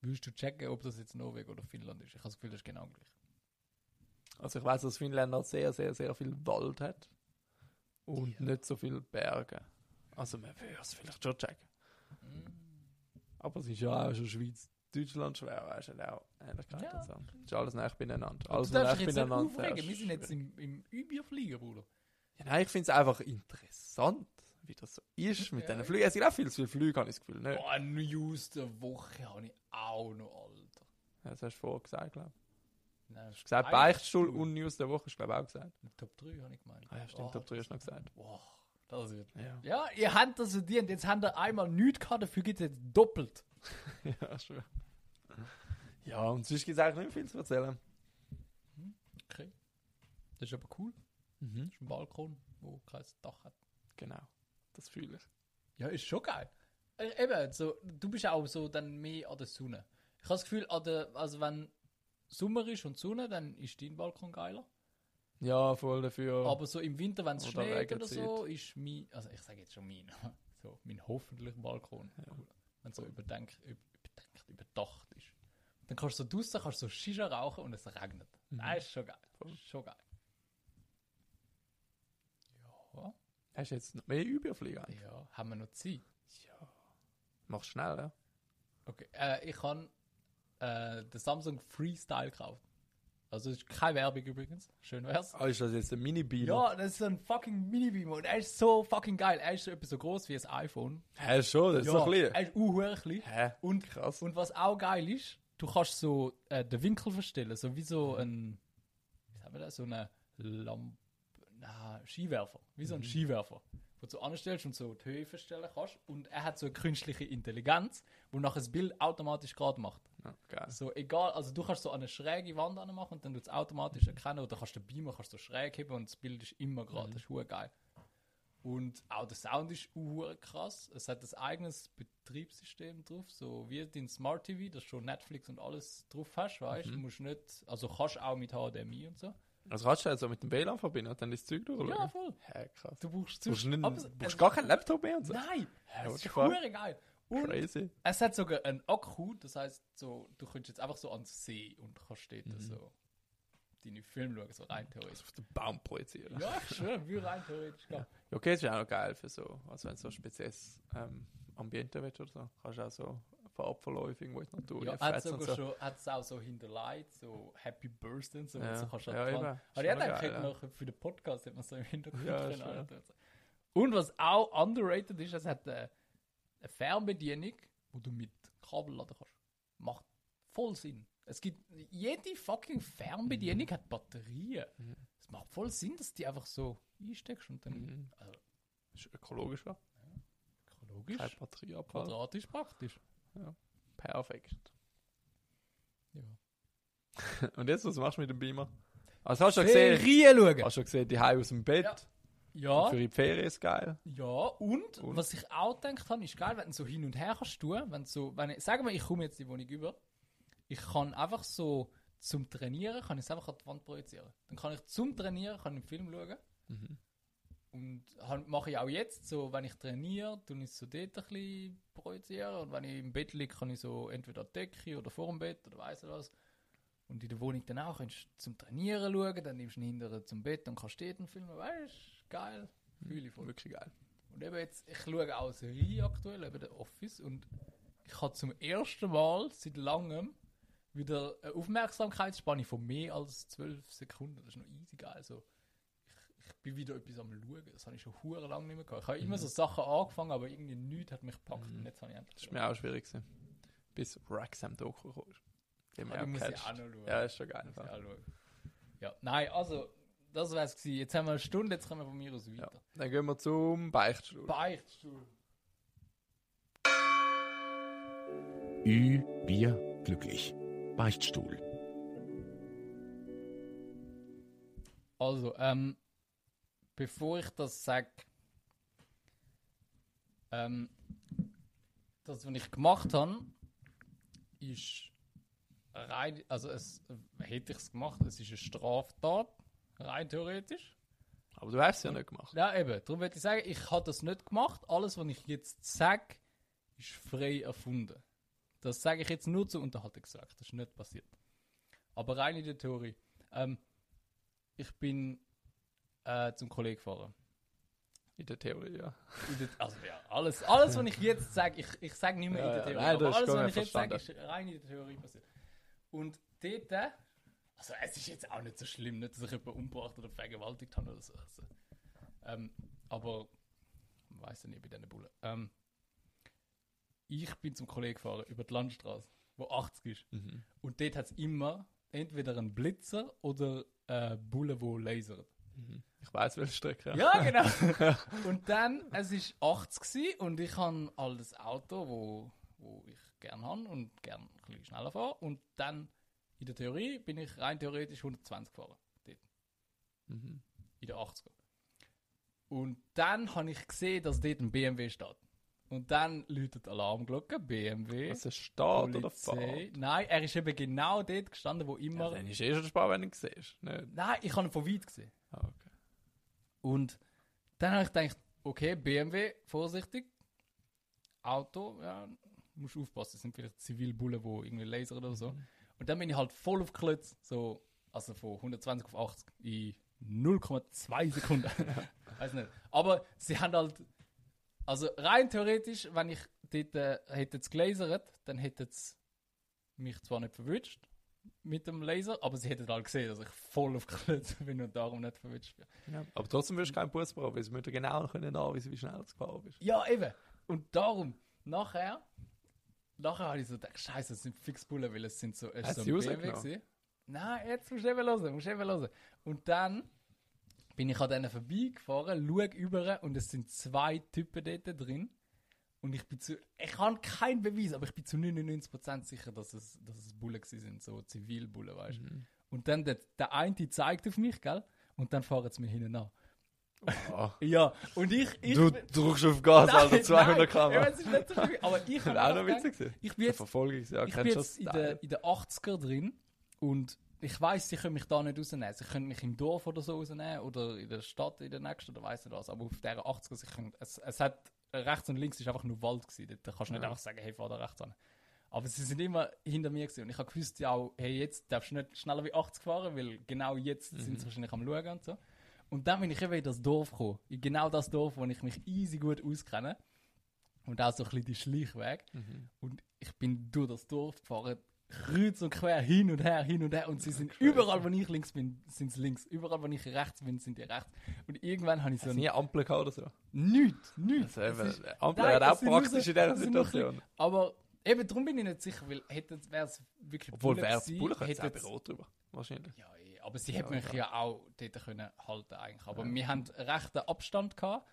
würdest du checken, ob das jetzt Norwegen oder Finnland ist? Ich habe das Gefühl, das ist genau gleich.
Also ich weiß, dass Finnland sehr, sehr, sehr viel Wald hat. Und
Ja.
nicht so viele Berge. Also man würde es vielleicht schon checken.
Mm.
Aber es ist ja auch schon Schweiz, Deutschland schwer, weißt du, auch Ähnlichkeit
Ja.
und so. Es ist alles nah beieinander. Alles
du
nah beieinander.
aufregen, wir sind jetzt im, im Überflieger, Bruder.
Ja, nein, ich finde es einfach interessant, wie das so ist mit
Ja.
diesen Flügen. Es gibt auch viel zu viele Flüge, habe ich das Gefühl. Nicht?
Boah, News der Woche habe ich auch noch, Alter.
Ja, das hast du vorher gesagt, glaube ich.
Nein,
Du hast gesagt, Beichtstuhl
Beichtstuhl.
und News der Woche, hast du glaube ich auch gesagt.
Top 3 habe ich gemeint.
Ah ja, stimmt,
Oh,
Top 3 hast du noch gesagt.
Boah, das wird.
Ja,
Ja, ihr habt das verdient. Jetzt habt ihr einmal nichts gehabt, dafür gibt es jetzt doppelt.
ja schön. Ja, und sonst gibt es eigentlich nicht viel zu erzählen.
Okay. Das ist aber cool.
Mhm.
Das ist ein Balkon, wo kein Dach hat.
Genau, das fühle ich.
Ja, ist schon geil. Äh, eben, so, du bist auch so dann mehr an der Sonne. Ich habe das Gefühl, an der, also wenn Sommer ist und Sonne, dann ist dein Balkon geiler.
Ja, voll dafür.
Aber so im Winter, wenn es schneit oder so, ist mein, also ich sage jetzt schon mein, so mein hoffentlicher Balkon.
Ja.
Wenn es so überdenkt, überdenkt, überdacht ist. Dann kannst du so draußen kannst du so Shisha rauchen und es regnet.
Mhm.
Das ist schon geil.
Voll.
Schon geil. Ja,
Hast du jetzt noch mehr Überfliegen?
ja, haben wir noch Zeit?
Ja. Mach's schnell, ja?
Okay, äh, ich habe äh, den Samsung Freestyle gekauft. Also ist keine Werbung übrigens. Schön wär's.
Ah, ist das jetzt ein Mini-Beamer?
Ja, das ist ein fucking Mini-Beamer und er ist so fucking geil. Er ist so etwa so groß wie ein iPhone.
Hä, schon, das ist so klein.
er ist uh, klein.
Hä?
Und,
Krass.
und was auch geil ist, du kannst so äh, den Winkel verstellen, so wie so ein, wie sagen wir das, so eine Lampe, na, Skiwerfer, wie so ein Skiwerfer, wo du anstellst und so die Höhe verstellen kannst. Und er hat so eine künstliche Intelligenz, wo nachher das Bild automatisch gerade macht.
Ja, geil.
So egal, also du kannst so eine schräge Wand machen und dann tut es automatisch erkennen oder kannst den Beamer kannst du schräg heben und das Bild ist immer gerade. Das ist geil. Und auch der Sound ist hure krass. Es hat ein eigenes Betriebssystem drauf, so wie dein Smart TV, das schon Netflix und alles drauf hast, weißt du? Du musst nicht, also kannst auch mit HDMI und so.
Also kannst du jetzt so mit dem WLAN verbinden und dann das Zeug durchschauen?
Ja, voll.
Hä, krass.
Du brauchst
Du brauchst, nicht, brauchst gar keinen Laptop mehr und so?
Nein,
Hä, what
ist hure geil. Und
Crazy.
es hat sogar einen Akku, das heißt, so, du könntest jetzt einfach so ans See und kannst dort
Mhm.
so deine Filme schauen, so rein theoretisch.
Auf den Baum projizieren.
Ja, schwöre, wie rein theoretisch.
Ja, okay, das ist auch noch geil für so, also wenn so ein spezielles ähm, Ambiente willst oder so, kannst du auch so Farbverläufe irgendwo in die Natur
Ja, hat
und so.
schon, hat es auch so hinterlegt, so Happy Birthday und so,
Ja,
so kannst du
ja, eben. Ist
Aber ja, dann
ja.
man für den Podcast hätte man so im Hintergrund
Ja,
antun. Und was auch underrated ist, es hat eine, eine Fernbedienung, wo du mit Kabel laden kannst. Macht voll Sinn. Es gibt, jede fucking Fernbedienung
Mhm.
hat Batterien. Es macht voll Sinn, dass die einfach so einsteckst und dann,
Mhm.
also,
Ist ökologisch, ja.
logisch,
Kein Batterieabfall.
quadratisch praktisch.
Perfekt.
Ja.
Und jetzt, was machst du mit dem Beamer? Also hast du schon gesehen,
Serien schauen!
hast du schon gesehen, die Hause aus dem Bett?
Ja. Ja.
Für die Ferien ist geil.
Ja, und,
Und?
was ich auch gedacht habe, ist geil, wenn du so hin und her kannst tun, wenn so, wenn ich, sagen wir, ich komme jetzt die Wohnung über, ich kann einfach so zum Trainieren, kann ich es einfach an die Wand projizieren. Dann kann ich zum Trainieren, kann einen Film schauen
Mhm.
und han- mache ich auch jetzt, so, wenn ich trainiere, tue ich es so dort ein bisschen projizieren und wenn ich im Bett liege, kann ich so entweder Decke oder vor dem Bett oder weiss ich was. Und in der Wohnung dann auch, kannst du zum Trainieren schauen, dann nimmst du ihn hinterher zum Bett und kannst dort einen Film, weißt du, geil, fühle ich voll.
Wirklich geil.
Und eben jetzt, ich schaue auch Serie aktuell, eben der Office, und ich habe zum ersten Mal seit langem wieder eine Aufmerksamkeitsspanne von mehr als 12 Sekunden. Das ist noch easy geil. Also, ich, ich bin wieder etwas am Schauen. Das habe ich schon hure lange nicht mehr gehabt. Ich habe immer so Sachen angefangen, aber irgendwie nichts hat mich gepackt.
Mhm.
Und jetzt habe ich endlich.
Das ist mir auch schwierig gewesen. Bis Wrexham Doku kam. Den auch
muss ich auch noch schauen.
Ja, ist schon geil.
Ja, nein, also, das wäre es gewesen. Jetzt haben wir eine Stunde, jetzt kommen wir von mir aus
Ja.
weiter.
Dann gehen wir zum Beichtstuhl.
Beichtstuhl.
Ü, Bier, glücklich. Beichtstuhl.
Also, ähm, bevor ich das sage, ähm, das, was ich gemacht habe, ist rein, also es, hätte ich es gemacht, es ist eine Straftat, rein theoretisch.
Aber du hast es ja nicht gemacht.
Ja, eben, darum würde ich sagen, ich habe das nicht gemacht. Alles, was ich jetzt sage, ist frei erfunden. Das sage ich jetzt nur zur Unterhaltungszweck, das ist nicht passiert. Aber rein in der Theorie. Ähm, ich bin äh, zum Kollegen gefahren.
In der Theorie, ja.
Der, also ja, alles, alles, was ich jetzt sage, ich, ich sage nicht mehr
Ja,
in der
ja,
Theorie,
nein,
aber alles, was ich jetzt sage, ist rein in der Theorie passiert. Und dort, also es ist jetzt auch nicht so schlimm, nicht, dass ich jemanden umgebracht oder vergewaltigt habe oder so. Also, ähm, aber, man weiß ja nicht bei diesen Bullen. Ähm, ich bin zum Kollegen gefahren über die Landstraße, wo 80 ist.
Mhm.
Und dort hat es immer entweder einen Blitzer oder äh, Bullen, die lasern.
Mhm. Ich weiß welche Strecke.
Ja, genau. und dann, es war 80 gewesen und ich habe all das Auto, wo, wo ich gerne habe und gerne ein bisschen schneller fahre. Und dann, in der Theorie, bin ich rein theoretisch 120 gefahren. Dort,
Mhm.
in der 80er. Und dann habe ich gesehen, dass dort ein BMW steht. Und dann läutet die Alarmglocke, BMW.
Was ist Start oder
Polizei.
Fahrt?
Nein, er ist eben genau dort gestanden, wo
Ja,
immer.
dann ist eh schon spannend, wenn du ihn siehst. Nicht?
Nein, ich habe ihn von weit gesehen.
Ah, okay.
Und dann habe ich gedacht, okay, BMW, vorsichtig. Auto, ja, musst aufpassen, das sind vielleicht Zivilbullen, die irgendwie lasern oder so. Und dann bin ich halt voll auf Klötz, so, also von 120 auf 80 in 0,2 Sekunden. Weiß nicht. Aber sie haben halt, also rein theoretisch, wenn ich dort äh, hätte es gelasert, dann hätte es mich zwar nicht verwünscht mit dem Laser, aber sie hätten halt gesehen, dass ich voll auf Klötz bin und darum nicht verwünscht bin.
Ja. Aber trotzdem wirst du keinen Bus brauchen, weil sie müssen genau können anweisen, wie schnell du gefahren bist.
Ja, eben. Und darum, nachher, nachher habe ich so gedacht, scheiße, es sind fix Bullen, weil es sind so, es so ein BMW. Nein, jetzt musst du eben hören, musst du eben hören. Und dann bin ich an denen vorbeigefahren, schaue über und es sind zwei Typen dort drin. Und ich bin zu, ich habe keinen Beweis, aber ich bin zu 99% sicher, dass es, dass es Bullen sind, so Zivilbullen, weißt du.
Mhm.
Und dann der, der eine zeigt auf mich, gell? Und dann fahren sie mir hinten an.
Ah.
Ja, und ich, ich
Du drückst auf Gas, Alter,
Nein,
200
nein,
km.
ja, es ist nicht so schlimm, aber ich habe
auch noch witzig gewesen.
Ich bin jetzt,
Verfolgungsjagd,
ich bin jetzt in der, in der 80er drin und ich weiß, sie können mich da nicht rausnehmen. Sie können mich im Dorf oder so rausnehmen oder in der Stadt, in der nächsten oder weiss nicht was. Aber auf dieser 80er, sie können, es, es hat rechts und links ist einfach nur Wald gewesen. Da kannst du nicht
Ja.
einfach sagen, hey, fahr da rechts an. Aber sie sind immer hinter mir gewesen. Und ich habe gewusst, ja, auch, hey, jetzt darfst du nicht schneller wie 80 fahren, weil genau jetzt sind sie wahrscheinlich am Schauen und so. Und dann bin ich eben in das Dorf gekommen. In genau das Dorf, wo ich mich easy gut auskenne. Und auch so ein bisschen die Schleichweg. Und ich bin durch das Dorf gefahren, kreuz und quer, hin und her, hin und her. Und sie sind überall, wo ich links bin, sind sie links. Überall, wo ich rechts bin, sind die rechts. Und irgendwann habe ich so
Hast du nie Ampel gehabt oder so?
nichts, nichts.
Also
ist-
Ampel
Nein,
wäre auch praktisch
so-
in dieser Situation.
Aber eben, darum bin ich nicht sicher, weil hätte wäre es wirklich
Obwohl, wäre es es
hätte
auch
es-
bei Rot drüber. Wahrscheinlich.
Ja, aber sie hätten
Ja,
mich ja auch dort können halten eigentlich. Aber wir haben rechten Abstand gehabt.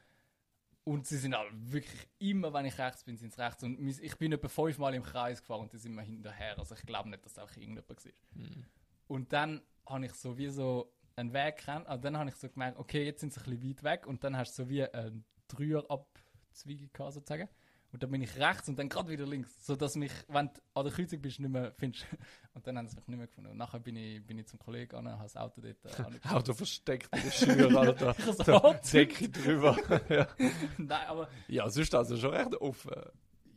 Und sie sind halt wirklich immer, wenn ich rechts bin, sind sie rechts. Und ich bin etwa fünfmal im Kreis gefahren und die sind mir hinterher. Also ich glaube nicht, dass es auch irgendjemand war.
Mhm.
Und dann habe ich so wie so einen Weg gekannt. Also dann habe ich so gemerkt, okay, jetzt sind sie ein bisschen weit weg. Und dann hast du so wie einen Dreierabzweig gehabt, sozusagen. Und dann bin ich rechts und dann gerade wieder links. So dass mich, wenn du an der Kreuzung bist, nicht mehr findest. Und dann haben sie mich nicht mehr gefunden. Und nachher bin ich, bin ich zum Kollegen an, habe das Auto dort äh.
Auto versteckt in der Schür, Alter. Da. Decke drüber. ja.
Nein, aber...
ja, sonst also schon recht offen.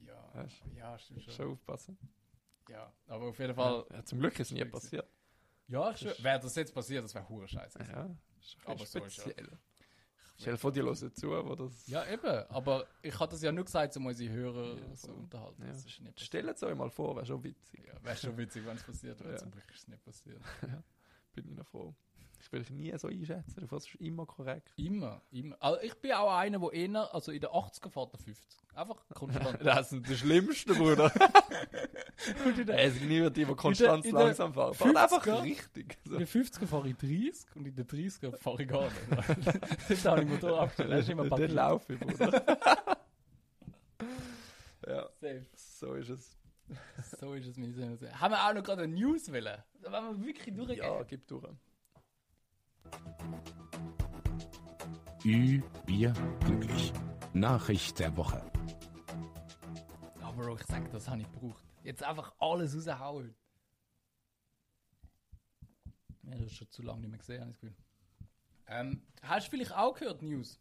Ja,
Weißt
ja stimmt schon.
Schon aufpassen.
Ja, aber auf jeden Fall...
Ja, zum Glück ist nie
Schwierig
passiert.
Ja, wäre das jetzt passiert, das wäre hure scheiße.
Ja,
Aber
bisschen
so ist ja.
Stell dir vor, die hören zu, wo das...
Ja, eben. Aber ich hatte das ja nur gesagt, um unsere Hörer
Ja,
so unterhalten.
Ja.
Das ist nicht passiert.
Stellt es euch mal vor, wäre schon witzig.
Ja, wäre schon witzig, wenn es passiert wäre. Zum Glück ist es nicht passiert.
Bin ich noch froh. Ich will dich nie so einschätzen, du fährst immer korrekt.
Immer, immer. Also ich bin auch einer, der eher, also in den 80er fährt der 50. Einfach konstant.
Das sind die Schlimmsten, Bruder.
In
Es sind niemand die, die konstant
in der
langsam fahren. Fahrt einfach
50er
richtig.
in
So.
den 50er fahre ich 30 und in den 30er fahre ich gar nicht. Dort habe ich den Motor abgestellt. Das ist immer
Dann laufe ich, Bruder. ja,
Safe.
so ist es.
So ist es, meine Söhne. Haben wir auch noch gerade eine News wollen? Da wollen wir wirklich durchgehen.
Ja, gib durch.
Ü, Bier, glücklich. Nachricht der Woche.
Aber Bro, ich sag, das habe ich gebraucht. Jetzt einfach alles raushauen. Ja, das ist schon zu lange nicht mehr gesehen, habe ich das Gefühl. Ähm, hast du vielleicht auch gehört, News?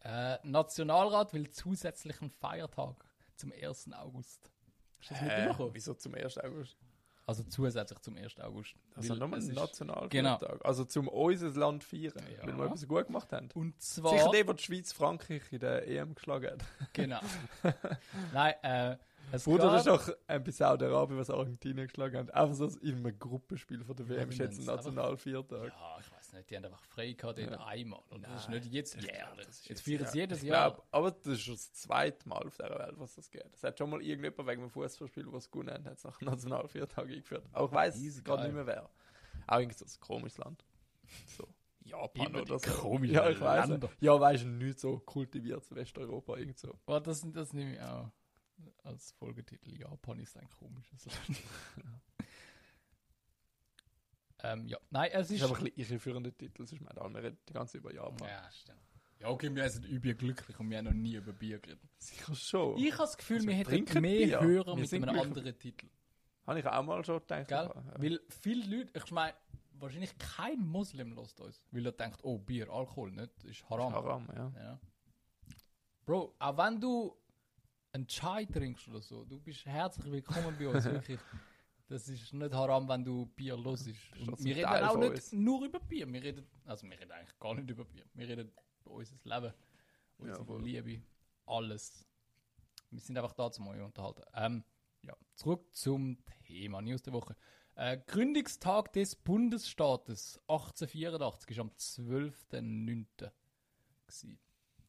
Äh, Nationalrat will zusätzlichen Feiertag zum 1. August. Hast du das
Hä?
mitbekommen?
Wieso zum 1. August?
Also zusätzlich zum 1. August.
Also
Weil
nochmal ein
ist-
Nationalfeiertag. Also zum unser Land feiern,
Ja.
weil wir etwas gut gemacht haben.
Und zwar...
Sicher der, der die Schweiz Frankreich in der EM geschlagen hat.
Genau. Nein, äh, es
Bruder, das ist
gab-
doch ein bei Saudi-Arabien, was Argentinien geschlagen hat. Einfach so in einem Gruppenspiel von der WM ist jetzt ein Nationalviertag.
Ja, ich weiß nicht, die haben einfach frei gehabt,
Ja.
einmal. Und das ist nicht jetzt
ich
jährlich. Jetzt
jetzt
feiern sie jedes Jahr.
glaub, aber das ist schon das zweite Mal auf dieser Welt, was das geht. Es hat schon mal irgendjemand wegen einem Fußballspiel, was gewonnen hat, hat es nach Nationalviertag eingeführt. Aber ich weiß
Easy
gerade nicht mehr wer. Auch irgendwie so ein komisches Land. So. Japan oder so.
komischen
ja, ich weiß.
Länder.
Ja, weißt du, nicht so kultiviert Westeuropa irgend so.
Oh, das, das nehme ich auch als Folgetitel. Japan ist ein komisches Land. ähm, ja, nein, es
Das
ist.
ist aber ein bisschen irreführender Titel, sonst meint alle, wir reden die ganze Zeit über Japan.
ja, stimmt. Ja, okay, wir sind übel glücklich und wir haben noch nie über Bier geredet.
Sicher schon.
Ich habe das Gefühl,
Also,
wir hätten mehr
Bier.
Hörer
Wir
mit einem
glücklich.
anderen Titel.
Habe ich auch mal schon gedacht.
Gell?
Ja.
Weil viele Leute, ich meine, wahrscheinlich kein Muslim lässt uns, weil er denkt, oh, Bier, Alkohol, nicht? Das ist Haram.
Haram, ja.
Ja. Bro, auch wenn du einen Chai trinkst oder so, du bist herzlich willkommen bei uns, wirklich. Das ist nicht haram, wenn du Bier
ein
wir reden
Teil
auch nicht
uns.
nur über Bier. Wir reden, also wir reden eigentlich gar nicht über Bier. Wir reden über unser Leben, unsere
voll.
Liebe, alles. Wir sind einfach da, zum euch unterhalten. Ähm, ja, zurück zum Thema News der Woche. Äh, Gründungstag des Bundesstaates 1884 ist am 12.09.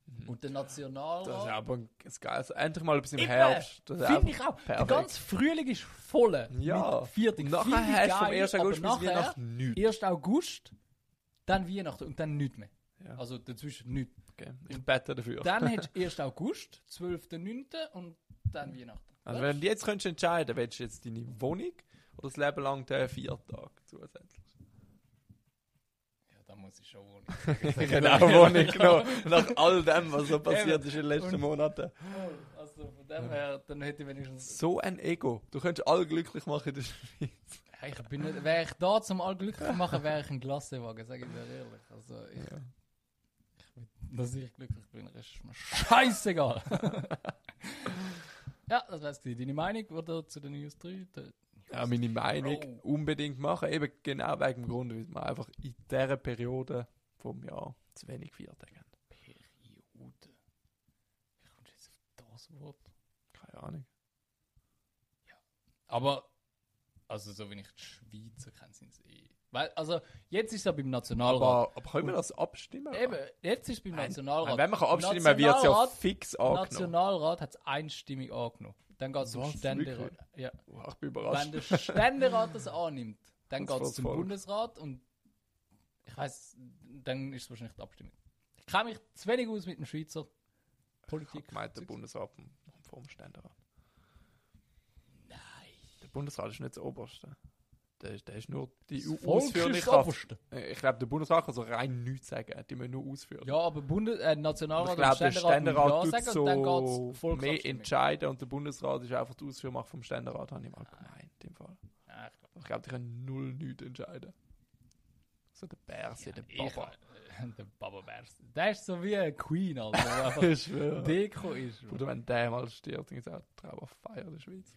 gewesen. Und der Nationalrat...
Mhm. Das ist aber ein das geil. Also endlich mal etwas im
Eben,
Herbst. Das ist
Finde ich auch. Der
perfekt.
ganze Frühling ist voll.
Ja. Und nachher hast du vom
geil,
1.
aber
August bis
nachher,
Weihnachten nichts.
1. August, dann Weihnachten und dann nichts mehr.
Ja.
Also dazwischen nichts.
Okay. Ich bete dafür.
Dann hättest du 1. August, 12.09. und dann Weihnachten.
Also
Weißt
wenn du jetzt könntest entscheiden, willst du jetzt deine Wohnung oder das Leben lang den Viertag zusätzlich?
Muss ich schon wohnen.
Ich hätte auch Wohnung genommen. Nach all dem, was so passiert ist in den letzten Monaten.
Also von dem her, dann hätte ich wenigstens...
So ein Ego. Du könntest alle glücklich machen in der Schweiz.
Ich bin nicht, wäre ich da zum all glücklich machen, wäre ich ein Glassewagen, sage ich dir ehrlich. Also ich,
Ja.
dass ich glücklich bin, ist mir scheißegal. Ja, das wär's gewesen. Deine Meinung oder zu den News 3?
Ja, meine Meinung
Bro.
unbedingt machen. Eben genau wegen dem Grund, weil wir einfach in dieser Periode vom Jahr zu wenig Feiertage haben.
Periode. Wie kommst du jetzt auf das Wort?
Keine Ahnung.
Aber, also so wie ich die Schweizer kenne, sind es eh. Weil, also, jetzt ist es ja beim Nationalrat.
Aber, aber können wir das abstimmen?
Eben, jetzt ist es beim
Nein,
Nationalrat.
Wenn man kann abstimmen kann, wird es ja fix angenommen.
Nationalrat hat es einstimmig angenommen. Dann geht es zum Ständerat. Ja.
Wow, ich bin überrascht.
Wenn der Ständerat das annimmt, dann geht es zum
voll.
Bundesrat und ich weiß, dann ist es wahrscheinlich die Abstimmung. Ich kenne mich zu wenig aus mit dem Schweizer
Ich
Politik.
habe gemeint, der Bundesrat vom, vom Ständerat.
Nein.
Der Bundesrat ist nicht das Oberste. Der, ist- der ist nur die
Das.
Äh, Ich glaube, der Bundesrat kann so rein nichts sagen. Die müssen nur ausführen.
Ja, aber Bundes äh, Nationalrat
ich glaube, der Ständerat
müssen
tut
Ja sagen und dann
so
geht's Volksabstimmung.
mehr entscheiden und der Bundesrat ist einfach die Ausführmacht vom Ständerat, habe ich mal gemeint. In dem Fall.
Ja, ich glaub,
Ich glaube, die können null nichts entscheiden. So der Berse, der
ich,
Baba.
äh, der Baba Bärs. Der ist so wie eine Queen, Alter. der
Ich schwöre.
Deko ist.
Oder wenn der mal stirbt, dann ist auch Trauerfeier der Schweiz.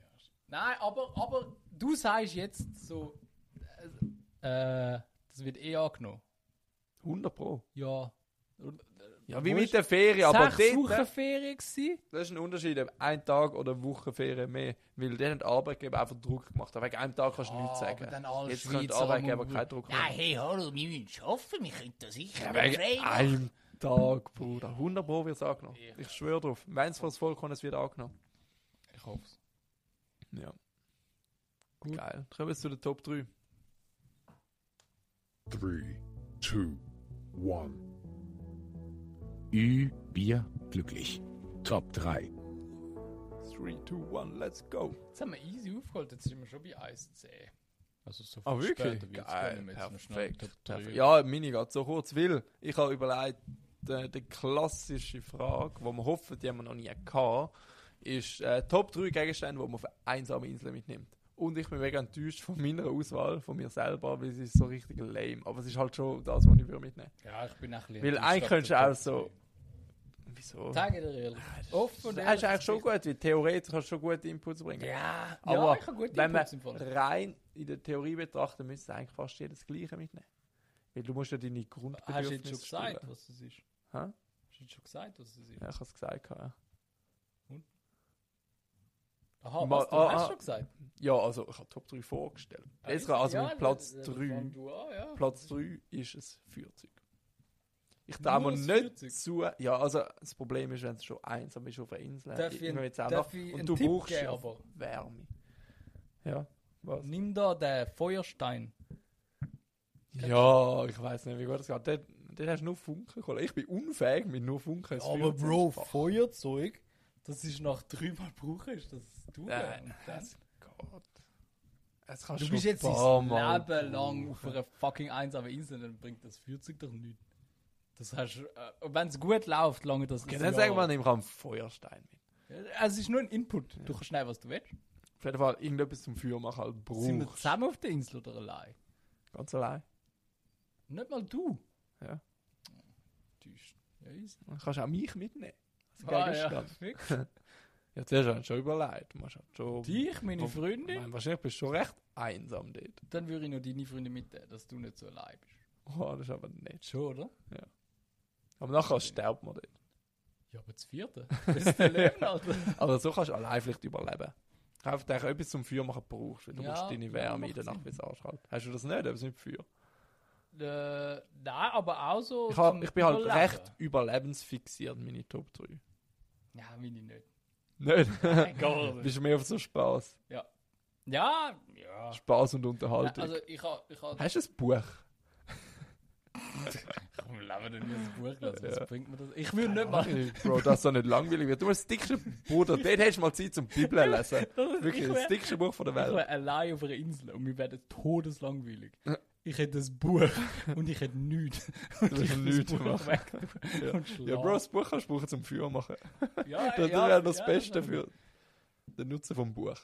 Nein, aber, aber du sagst jetzt so, äh, äh, das wird eh angenommen.
100 Pro.
Ja.
Ja, wie mit der Ferien, aber
sechs
dort,
Wochen Ferien gewesen?
das ist ein Unterschied, ob ein Tag oder eine Woche Ferien mehr. Weil dann hat der Arbeitgeber einfach Druck gemacht. Aber wegen einem Tag kannst du nichts
Ah,
sagen.
dann alle
Jetzt können die
Schweizer
Arbeitgeber
am-
keinen Druck
Ja,
machen.
hey, hallo, wir müssen arbeiten, wir können da sicher
Ja, wegen
frei
einem Tag, Bruder. 100 Pro wird es angenommen. Ich schwöre drauf. Wenn es vor das Volk kommt, es wird angenommen.
Ich hoffe es.
Ja.
Gut.
Geil. Kommen wir zu den Top 3.
3, 2, 1. Ü, Bier, glücklich. Top 3.
3, 2, 1, let's go.
Jetzt haben wir easy aufgeholt, jetzt sind wir schon bei 1C. Also so
Ah,
viel
wirklich?
später nicht
Geil.
Jetzt
perfekt. Perfekt. Ja, meine geht so kurz, weil ich habe überlegt, die, die klassische Frage, die wir hoffen, die haben wir noch nie gehabt, ist äh, Top 3 Gegenstände, die man auf eine einsame Insel mitnimmt. Und ich bin mega enttäuscht von meiner Auswahl, von mir selber, weil es ist so richtig lame. Aber es ist halt schon das, was ich würde mitnehmen
Ja, ich bin ein bisschen
Weil eigentlich könntest du auch so... Wieso?
Sag ich dir ehrlich. Offen und
Das
ehrlich
ist eigentlich schon gut, weil theoretisch kannst du schon gute Inputs bringen.
Ja,
Aber
ja, ich habe gute
wenn man rein in der Theorie betrachten, müsste eigentlich fast jeder das Gleiche mitnehmen. Weil du musst ja deine
Hast du
Grundbedürfnisse
jetzt schon gesagt, was es ist?
Hä?
Hast du jetzt schon gesagt, was es ist?
Ja, ich habe es gesagt. Ja.
Aha, was, du
ah,
hast
ah.
schon gesagt?
ja, also ich habe Top 3 vorgestellt. Jetzt also mit Platz 3.
Du an, ja.
Platz 3 ist ein Feuerzeug. Ich darf mir nicht
Feuerzeug?
zu. Ja, also das Problem ist, wenn es schon einsam ist auf einer Insel.
Darf ich,
wird's auch
darf
noch-
ich
und du
Tipp
brauchst
geben,
ja Wärme. Ja, was?
nimm da den Feuerstein.
Ja, ich weiß nicht, wie gut das geht. Dort, dort hast du nur Funken. Ich bin unfähig mit nur Funken. ins
Aber Bro. Feuerzeug, das ist nach dreimal brauchen, ist das du.
Nein, es geht. Es kannst
Du
schon
bist jetzt
ein
dein Leben lang auf einer fucking einsamen Insel, dann bringt das Feuerzeug doch nichts. Das hast äh, wenn es gut läuft, lange das ein
dann sagen wir, nimm einen Feuerstein mit.
Also es ist nur ein Input. Du kannst schnell, was du willst.
Auf jeden Fall irgendetwas zum Feuer machen, halt
Sind wir
brauchst.
zusammen auf der Insel oder allein?
Ganz allein.
Nicht mal du.
Ja.
Täuscht. Ja, easy.
Dann kannst du auch mich mitnehmen. Als
Ah, ja,
Gegenstand.
wirklich.
Ja, zuerst hast du schon überlegt. Musst halt schon...
Dich, meine
Ich
Freundin,
meine, wahrscheinlich bist du schon recht einsam dort.
dann würde ich noch deine Freundin mitnehmen, dass du nicht so allein bist.
Oh, das ist aber nett.
Schon, oder?
Aber nachher stirbt man dort.
Ja, aber das vierte. Das ist der Leben, Alter.
Aber so kannst du allein vielleicht überleben. Einfach dass du etwas zum Feuer machen brauchst, weil du
Ja,
musst deine
ja,
Wärme in der Nacht bis anschalten. Hast du das nicht? Etwas mit Feuer?
Äh, nein, aber auch so.
Ich, hab, ich bin halt recht überlebensfixiert, meine Top 3.
Ja, meine nicht.
Nicht?
Egal.
bist du mehr auf so Spaß.
Ja. Ja, ja.
Spaß und
Nein,
Unterhaltung.
also ich habe ich ha,
Hast du ein Buch?
Komm, lass mir nicht das Buch lassen. Was
Ja.
bringt mir das? Ich will nicht mal.
Bro, das so nicht langweilig wird. Du hast das dickste Bruder, dort hast du mal Zeit zum Bibel lesen. Wirklich,
Ich
das
wär-
dickste Buch von der
Ich
Welt.
wäre allein auf einer Insel und wir werden todeslangweilig. Ich hätte das Buch und ich hätte nichts. Und
Du willst nichts machen.
weg
Ja.
und
Ja,
schlafen.
Bro, das Buch kannst du brauchen zum Feuer machen.
ja,
Das
ja,
wäre das
ja,
Beste
das-
für den Nutzen vom Buch.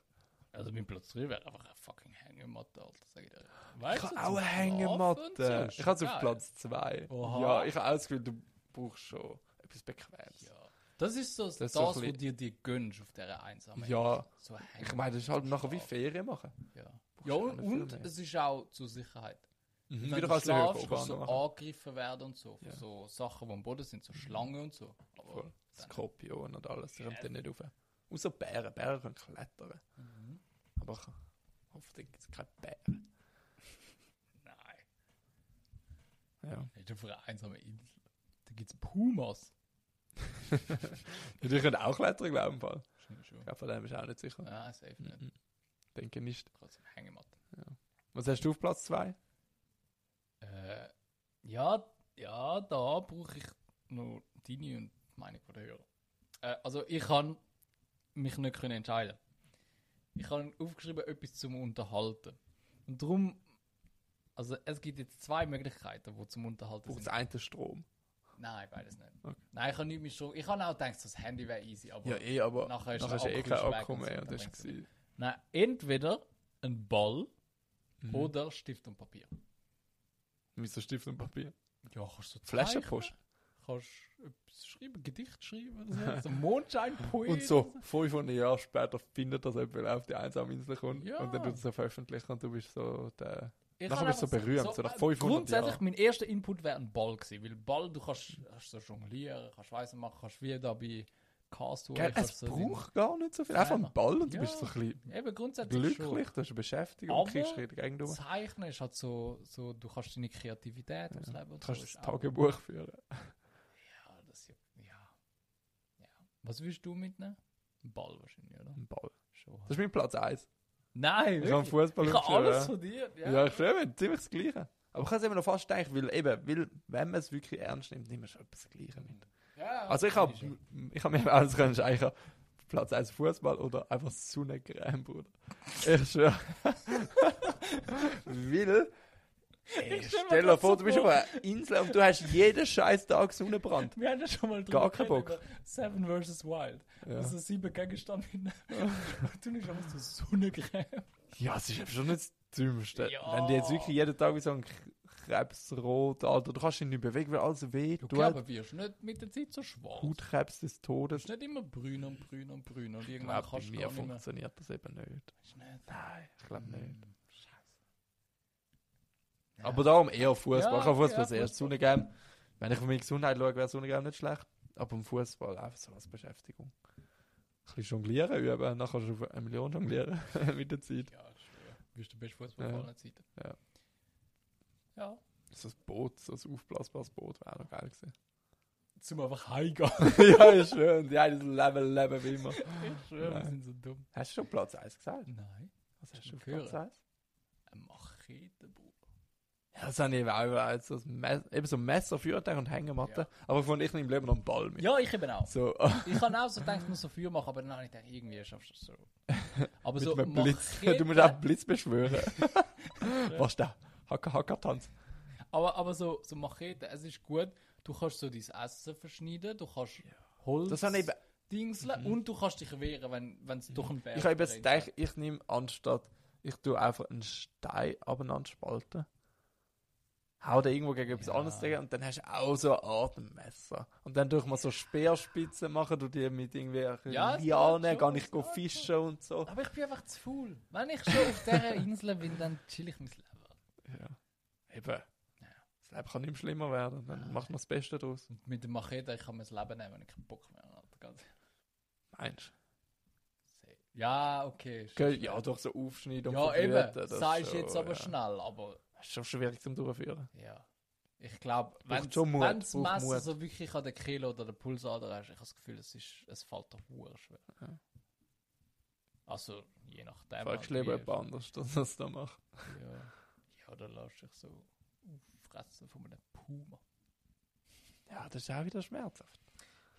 Also mein Platz 3 wäre einfach eine fucking Hängematte, Alter, sag ich dir.
Ich
Weißt
habe
du,
auch eine Hängematte.
so,
Ich habe es auf. Platz 2.
Oha.
Ja, ich habe auch das Gefühl, du brauchst schon etwas Bequemes.
Ja. Das ist so das,
ist so ein
was dir dir gönnst auf dieser einsamen
Ja.
So hängen.
Ich meine, das ist halt nachher wie. Ferien machen.
Ja, ja und, und es ist auch zur Sicherheit.
Mhm.
Wenn
Wieder
du
kannst du
schlafst, kannst du so angegriffen werden und so.
Ja.
So Sachen, die am Boden sind, so Schlangen und so. Aber
Voll. Skorpion und alles, die kommen dann nicht rauf. Außer Bären. Bären können klettern.
Mhm.
Aber ich hoffentlich gibt es keine Bären.
Nein.
Ja.
Nicht auf einer einsamen Insel. Da gibt es Pumas.
Ja, die können auch klettern, glaube ich. im Fall.
Schon, schon.
Ich glaube, von dem ist auch nicht sicher.
Ja, safe nicht.
Mhm. Denke nicht.
Trotzdem Hängematte.
Was hast du auf Platz 2?
Äh, ja, ja, da brauche ich noch deine und Meinung von der Hörer. Äh, also ich kann mich nicht können entscheiden. Ich habe aufgeschrieben, etwas zum Unterhalten. Und darum, also es gibt jetzt zwei Möglichkeiten, die zum Unterhalten
Braucht
sind.
einen Strom?
Nein, beides nicht.
Okay.
Nein, ich habe nicht mehr schon. Ich habe auch gedacht, das Handy wäre easy, aber
Ja, eh, aber
nachher
nachher
ist
ist,
der
eh kein
Akku ist
mehr. Und das
nicht. nein, entweder ein Ball
mhm.
oder Stift und Papier.
Wieso Stift und Papier?
Ja, kannst du
Flaschenpost.
Kannst etwas schreiben, Gedicht schreiben oder so. so Mondscheinpoet.
Und so 500 Jahre später findet das jemand, auf die einsame Insel kommt.
Ja.
Und dann tut es so veröffentlichen und du bist so der.
Ich
Nachher bist du so berühmt, so nach
äh,
500
Grundsätzlich,
Jahren.
mein erster Input wäre ein Ball gewesen, weil Ball, du kannst, kannst so jonglieren, kannst Weißen machen, kannst wie da bei Castaway.
Gell, es
so
braucht gar nicht so viel. Einfach
Kleiner.
ein Ball und du
Ja.
bist so ein bisschen
Eben grundsätzlich
glücklich, du hast eine Beschäftigung
Aber-
und kriegst richtig
schon.
rum.
Zeichnen ist halt so, so, du kannst deine Kreativität
Ja.
ausleben und
Du kannst
so.
das
ist auch-
Tagebuch führen.
Ja, das ja, ja. Was willst du mitnehmen? Ein Ball wahrscheinlich, oder?
Ein Ball.
Schon.
Das ist mein Platz 1.
Nein,
Ich habe? Fußball
Ich habe alles von dir. Ja.
Ja, ich schwöre, ziemlich das Gleiche. Aber ich kann es immer noch fast denken, weil eben, weil, wenn man es wirklich ernst nimmt, nimmt man schon etwas das Gleiche mit.
Ja,
Also ich habe ich hab mir alles können eigentlich auf Platz 1 Fußball oder einfach Sonnencreme, Bruder. Ich schwöre. weil, ey,
Ich stell
dir vor, du bist auf einer Insel und du hast jeden scheiß Tag Sonnenbrand.
Wir haben ja schon mal
Gar
drüber
keinen Bock.
Seven vs. Wild.
Ja.
Also sieben Gegenstände du nimmst einfach so Sonnencreme.
ja, es ist schon nicht das Dümmste.
Ja.
Wenn die jetzt wirklich jeden Tag wie so ein Krebsrot, Alter, du kannst dich nicht bewegen, weil alles weh
Du
tut.
aber wirst nicht mit der Zeit so schwarz.
Hautkrebs des
Du
Todes.
bist nicht immer brüner und brüner und brüner. Und
Ich
irgendwann
glaube, bei
kannst du
mir funktioniert das eben nicht.
Ist nicht.
Nein, ich glaube nicht.
Hm, Scheiße. Ja.
Aber darum eher Fußball.
Ja,
ich habe Fußball
ja,
erste
Fußball.
Sonnencreme. Wenn ich auf meine Gesundheit schaue, wäre Sonnencreme nicht schlecht. Aber im Fußball einfach so als Beschäftigung. Ein bisschen jonglieren üben, dann kannst du eine Million jonglieren mit der Zeit.
Ja, das ist schwer. Du bist der beste Fußballer
Ja.
aller Zeiten.
Ja.
Ja.
So ein Boot, so ein aufblasbares Boot wäre noch geil gewesen.
Zum einfach heimgehen.
ja, ist schön. Die einen Leben, leben wie immer.
Ich schwöre, wir
Nein.
sind so dumm.
Hast du schon Platz 1 gesagt?
Nein.
Was hast
Schon
du
gehört.
Platz 1?
Eine Machete, Bruder.
Ja, das habe ich eben auch überlegt. So ein Messer, eben so ein Messer, Feuertag und Hängematte.
Ja.
Aber ich fand, ich nehme im Leben noch einen Ball mit.
Ja, ich eben auch.
So,
Ich habe auch so gedacht, ich muss so Feuer machen, aber dann habe ich gedacht, irgendwie schaffst du das so. Aber
mit
so
einem Blitz.
Machete-
Du musst auch Blitz beschwören. Was da? Hacker, Hacker, Tanz.
Aber, aber so, so Machete, es ist gut, du kannst so dein Essen verschneiden, du kannst Holz
Das habe ich eben.
dingseln und du kannst dich wehren, wenn es durch einen Berg
Ich habe jetzt gedacht, ich nehme anstatt, ich tue einfach einen Stein abeinander spalten. Hau da irgendwo gegen etwas
Ja.
anderes dagegen und dann hast du auch so eine Art Messer. Und dann durch mal so Speerspitzen machen, du die mit irgendwie
Ja,
Lianen, gar nicht fischen und so.
Aber ich bin einfach zu faul. Wenn ich schon auf dieser Insel bin, dann chill ich mein Leben.
Ja. Eben. Das Leben kann nicht schlimmer werden. Dann macht man das Beste daraus.
Und mit dem Machete, ich kann mir das Leben nehmen, wenn ich keinen Bock mehr habe.
Meinst
Ja, okay.
du? Gell, Ja, doch so aufschneiden und
Ja, eben.
das
Sagst
schon,
jetzt aber
ja.
schnell, aber
Das ist schon schwierig zum Durchführen.
ja. Ich glaube, wenn das Messer so wirklich an den Kilo oder den Pulsader hast, ich habe das Gefühl, es, ist, es fällt doch hure schwer.
Ja.
Also, je nachdem.
Fragst du lieber jemand anders, dass das da macht.
Ja, ja dann lass dich so auffressen von einem Puma.
Ja, das ist auch wieder schmerzhaft.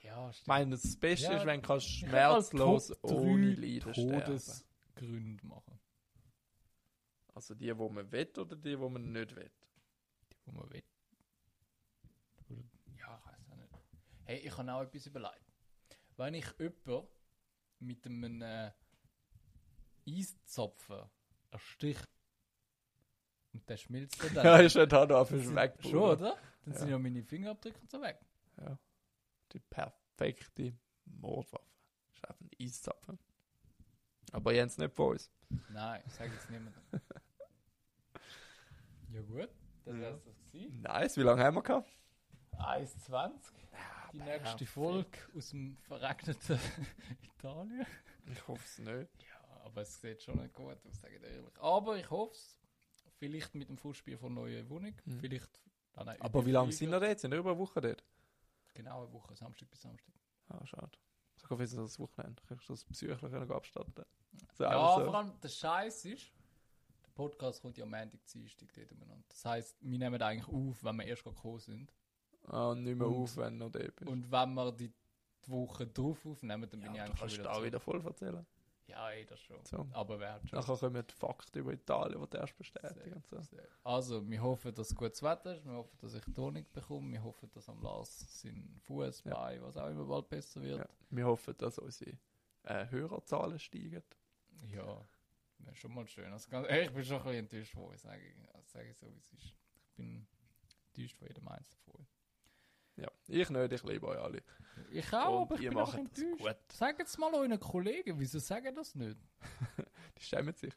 Ja,
Ich meine, das Beste
Ja,
ist, wenn du schmerzlos
mal
ohne Leiden.
Todesgründe machen,
Also die, wo man will oder die, wo man nicht will.
die wo man will. Oder- Ja, ich weiß auch nicht. Hey, ich habe auch etwas überlegt. Wenn ich jemanden mit einem äh, Eiszapfen erstiche und der schmilzt dann,
Ja, ist ja da noch für
sind-
weg.
Schon, oder? Dann
Ja.
sind ja meine Fingerabdrücke und so weg.
Die perfekte Mordwaffe. Ist einfach ein Eiszapfen. Aber Jens nicht von uns.
Nein, sag jetzt niemandem. ja gut, das
Ja.
wär's das gewesen.
Nice, wie lange haben wir gehabt?
1,20. Die nächste Folge aus dem verregneten Italien.
Ich hoffe es nicht.
Ja, aber es sieht schon nicht gut aus, sage ich dir ehrlich. Aber ich hoffe es. Vielleicht mit dem Fußspiel von neuer Wohnung.
Mhm.
Vielleicht. Ah, nein,
Aber wie lange sind wir dort? Sind wir über eine Woche dort?
Genau eine Woche, Samstag bis Samstag.
Ah, schade. Ich hoffe, ist das Wochenende. Kannst du das psychisch abstatten? So,
Ja,
so.
vor allem der Scheiß ist, der Podcast kommt ja am Montag, Dienstag dort umeinander. Das heisst, wir nehmen eigentlich auf, wenn wir erst gerade gekommen sind.
Ah, und nicht mehr
Und-
auf, wenn du noch da bist.
Und wenn wir die, die Woche drauf aufnehmen, dann bin ich
ja, du
eigentlich
kannst
schon
da
wieder
auch wieder voll erzählen.
Ja, ey, das schon.
So.
Aber wer hat schon.
Nachher kommen die Fakten über Italien, die du erst bestätigen. So.
Sehr. Also, wir hoffen, dass gutes Wetter ist, wir hoffen, dass ich Tonik bekomme, wir hoffen, dass am Lars sein Fuß,
Ja.
Bein, was auch immer bald besser wird.
Ja. Wir hoffen, dass unsere äh, Hörerzahlen steigen.
Ja, ja schon mal schön. Also, ganz, ich bin schon ein bisschen enttäuscht von euch, sage ich, also, sage ich so, wie es ist. Ich bin enttäuscht von jedem Einzelnen von euch.
Ja. Ich nicht, ich liebe euch alle.
Ich auch,
Und
aber ich bin auch
das
enttäuscht.
gut.
Sagt jetzt mal euren Kollegen, wieso sagen das nicht?
Die schämen sich.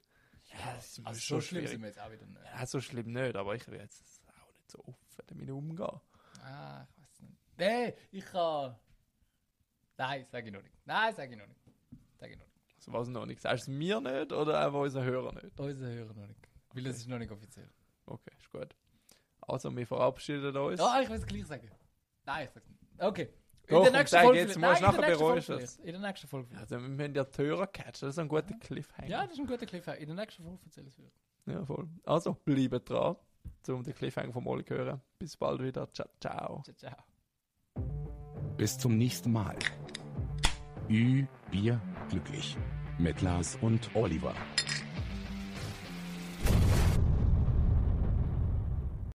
Ja, das ist
Also, so schlimm
schwierig.
sind wir jetzt auch wieder nicht.
Ja, so schlimm nicht, aber ich will jetzt auch nicht so offen damit umgehen.
Ah, ich weiß nicht. Nee, ich kann. Nein, sage ich noch nicht. Nein, sage ich noch nicht. Sage ich noch nicht.
Also was noch nicht? Sagst du es mir nicht oder einfach unseren Hörern nicht?
Unser Hörer noch nicht. Weil es ist noch nicht offiziell.
Okay, ist gut. Also, wir verabschieden uns.
Ah, ich will es gleich sagen. Nein, ich sag's nicht. Okay.
Doch, und sag jetzt,
vielleicht.
musst nachher
in der nächsten
bereuen,
Folge. In der nächsten Folge.
Also, wir müssen ja die Hörer catchen, das ist ein guter Cliffhanger.
Ja, das ist ein guter Cliffhanger. In der nächsten Folge erzähle ich es wieder.
ja, voll. Also, bleibt dran, um den Cliffhanger von Molly zu hören. Bis bald wieder. Ciao, ciao.
Ciao, ciao.
Bis zum nächsten Mal. Ü, Bier, glücklich. Mit Lars und Oliver.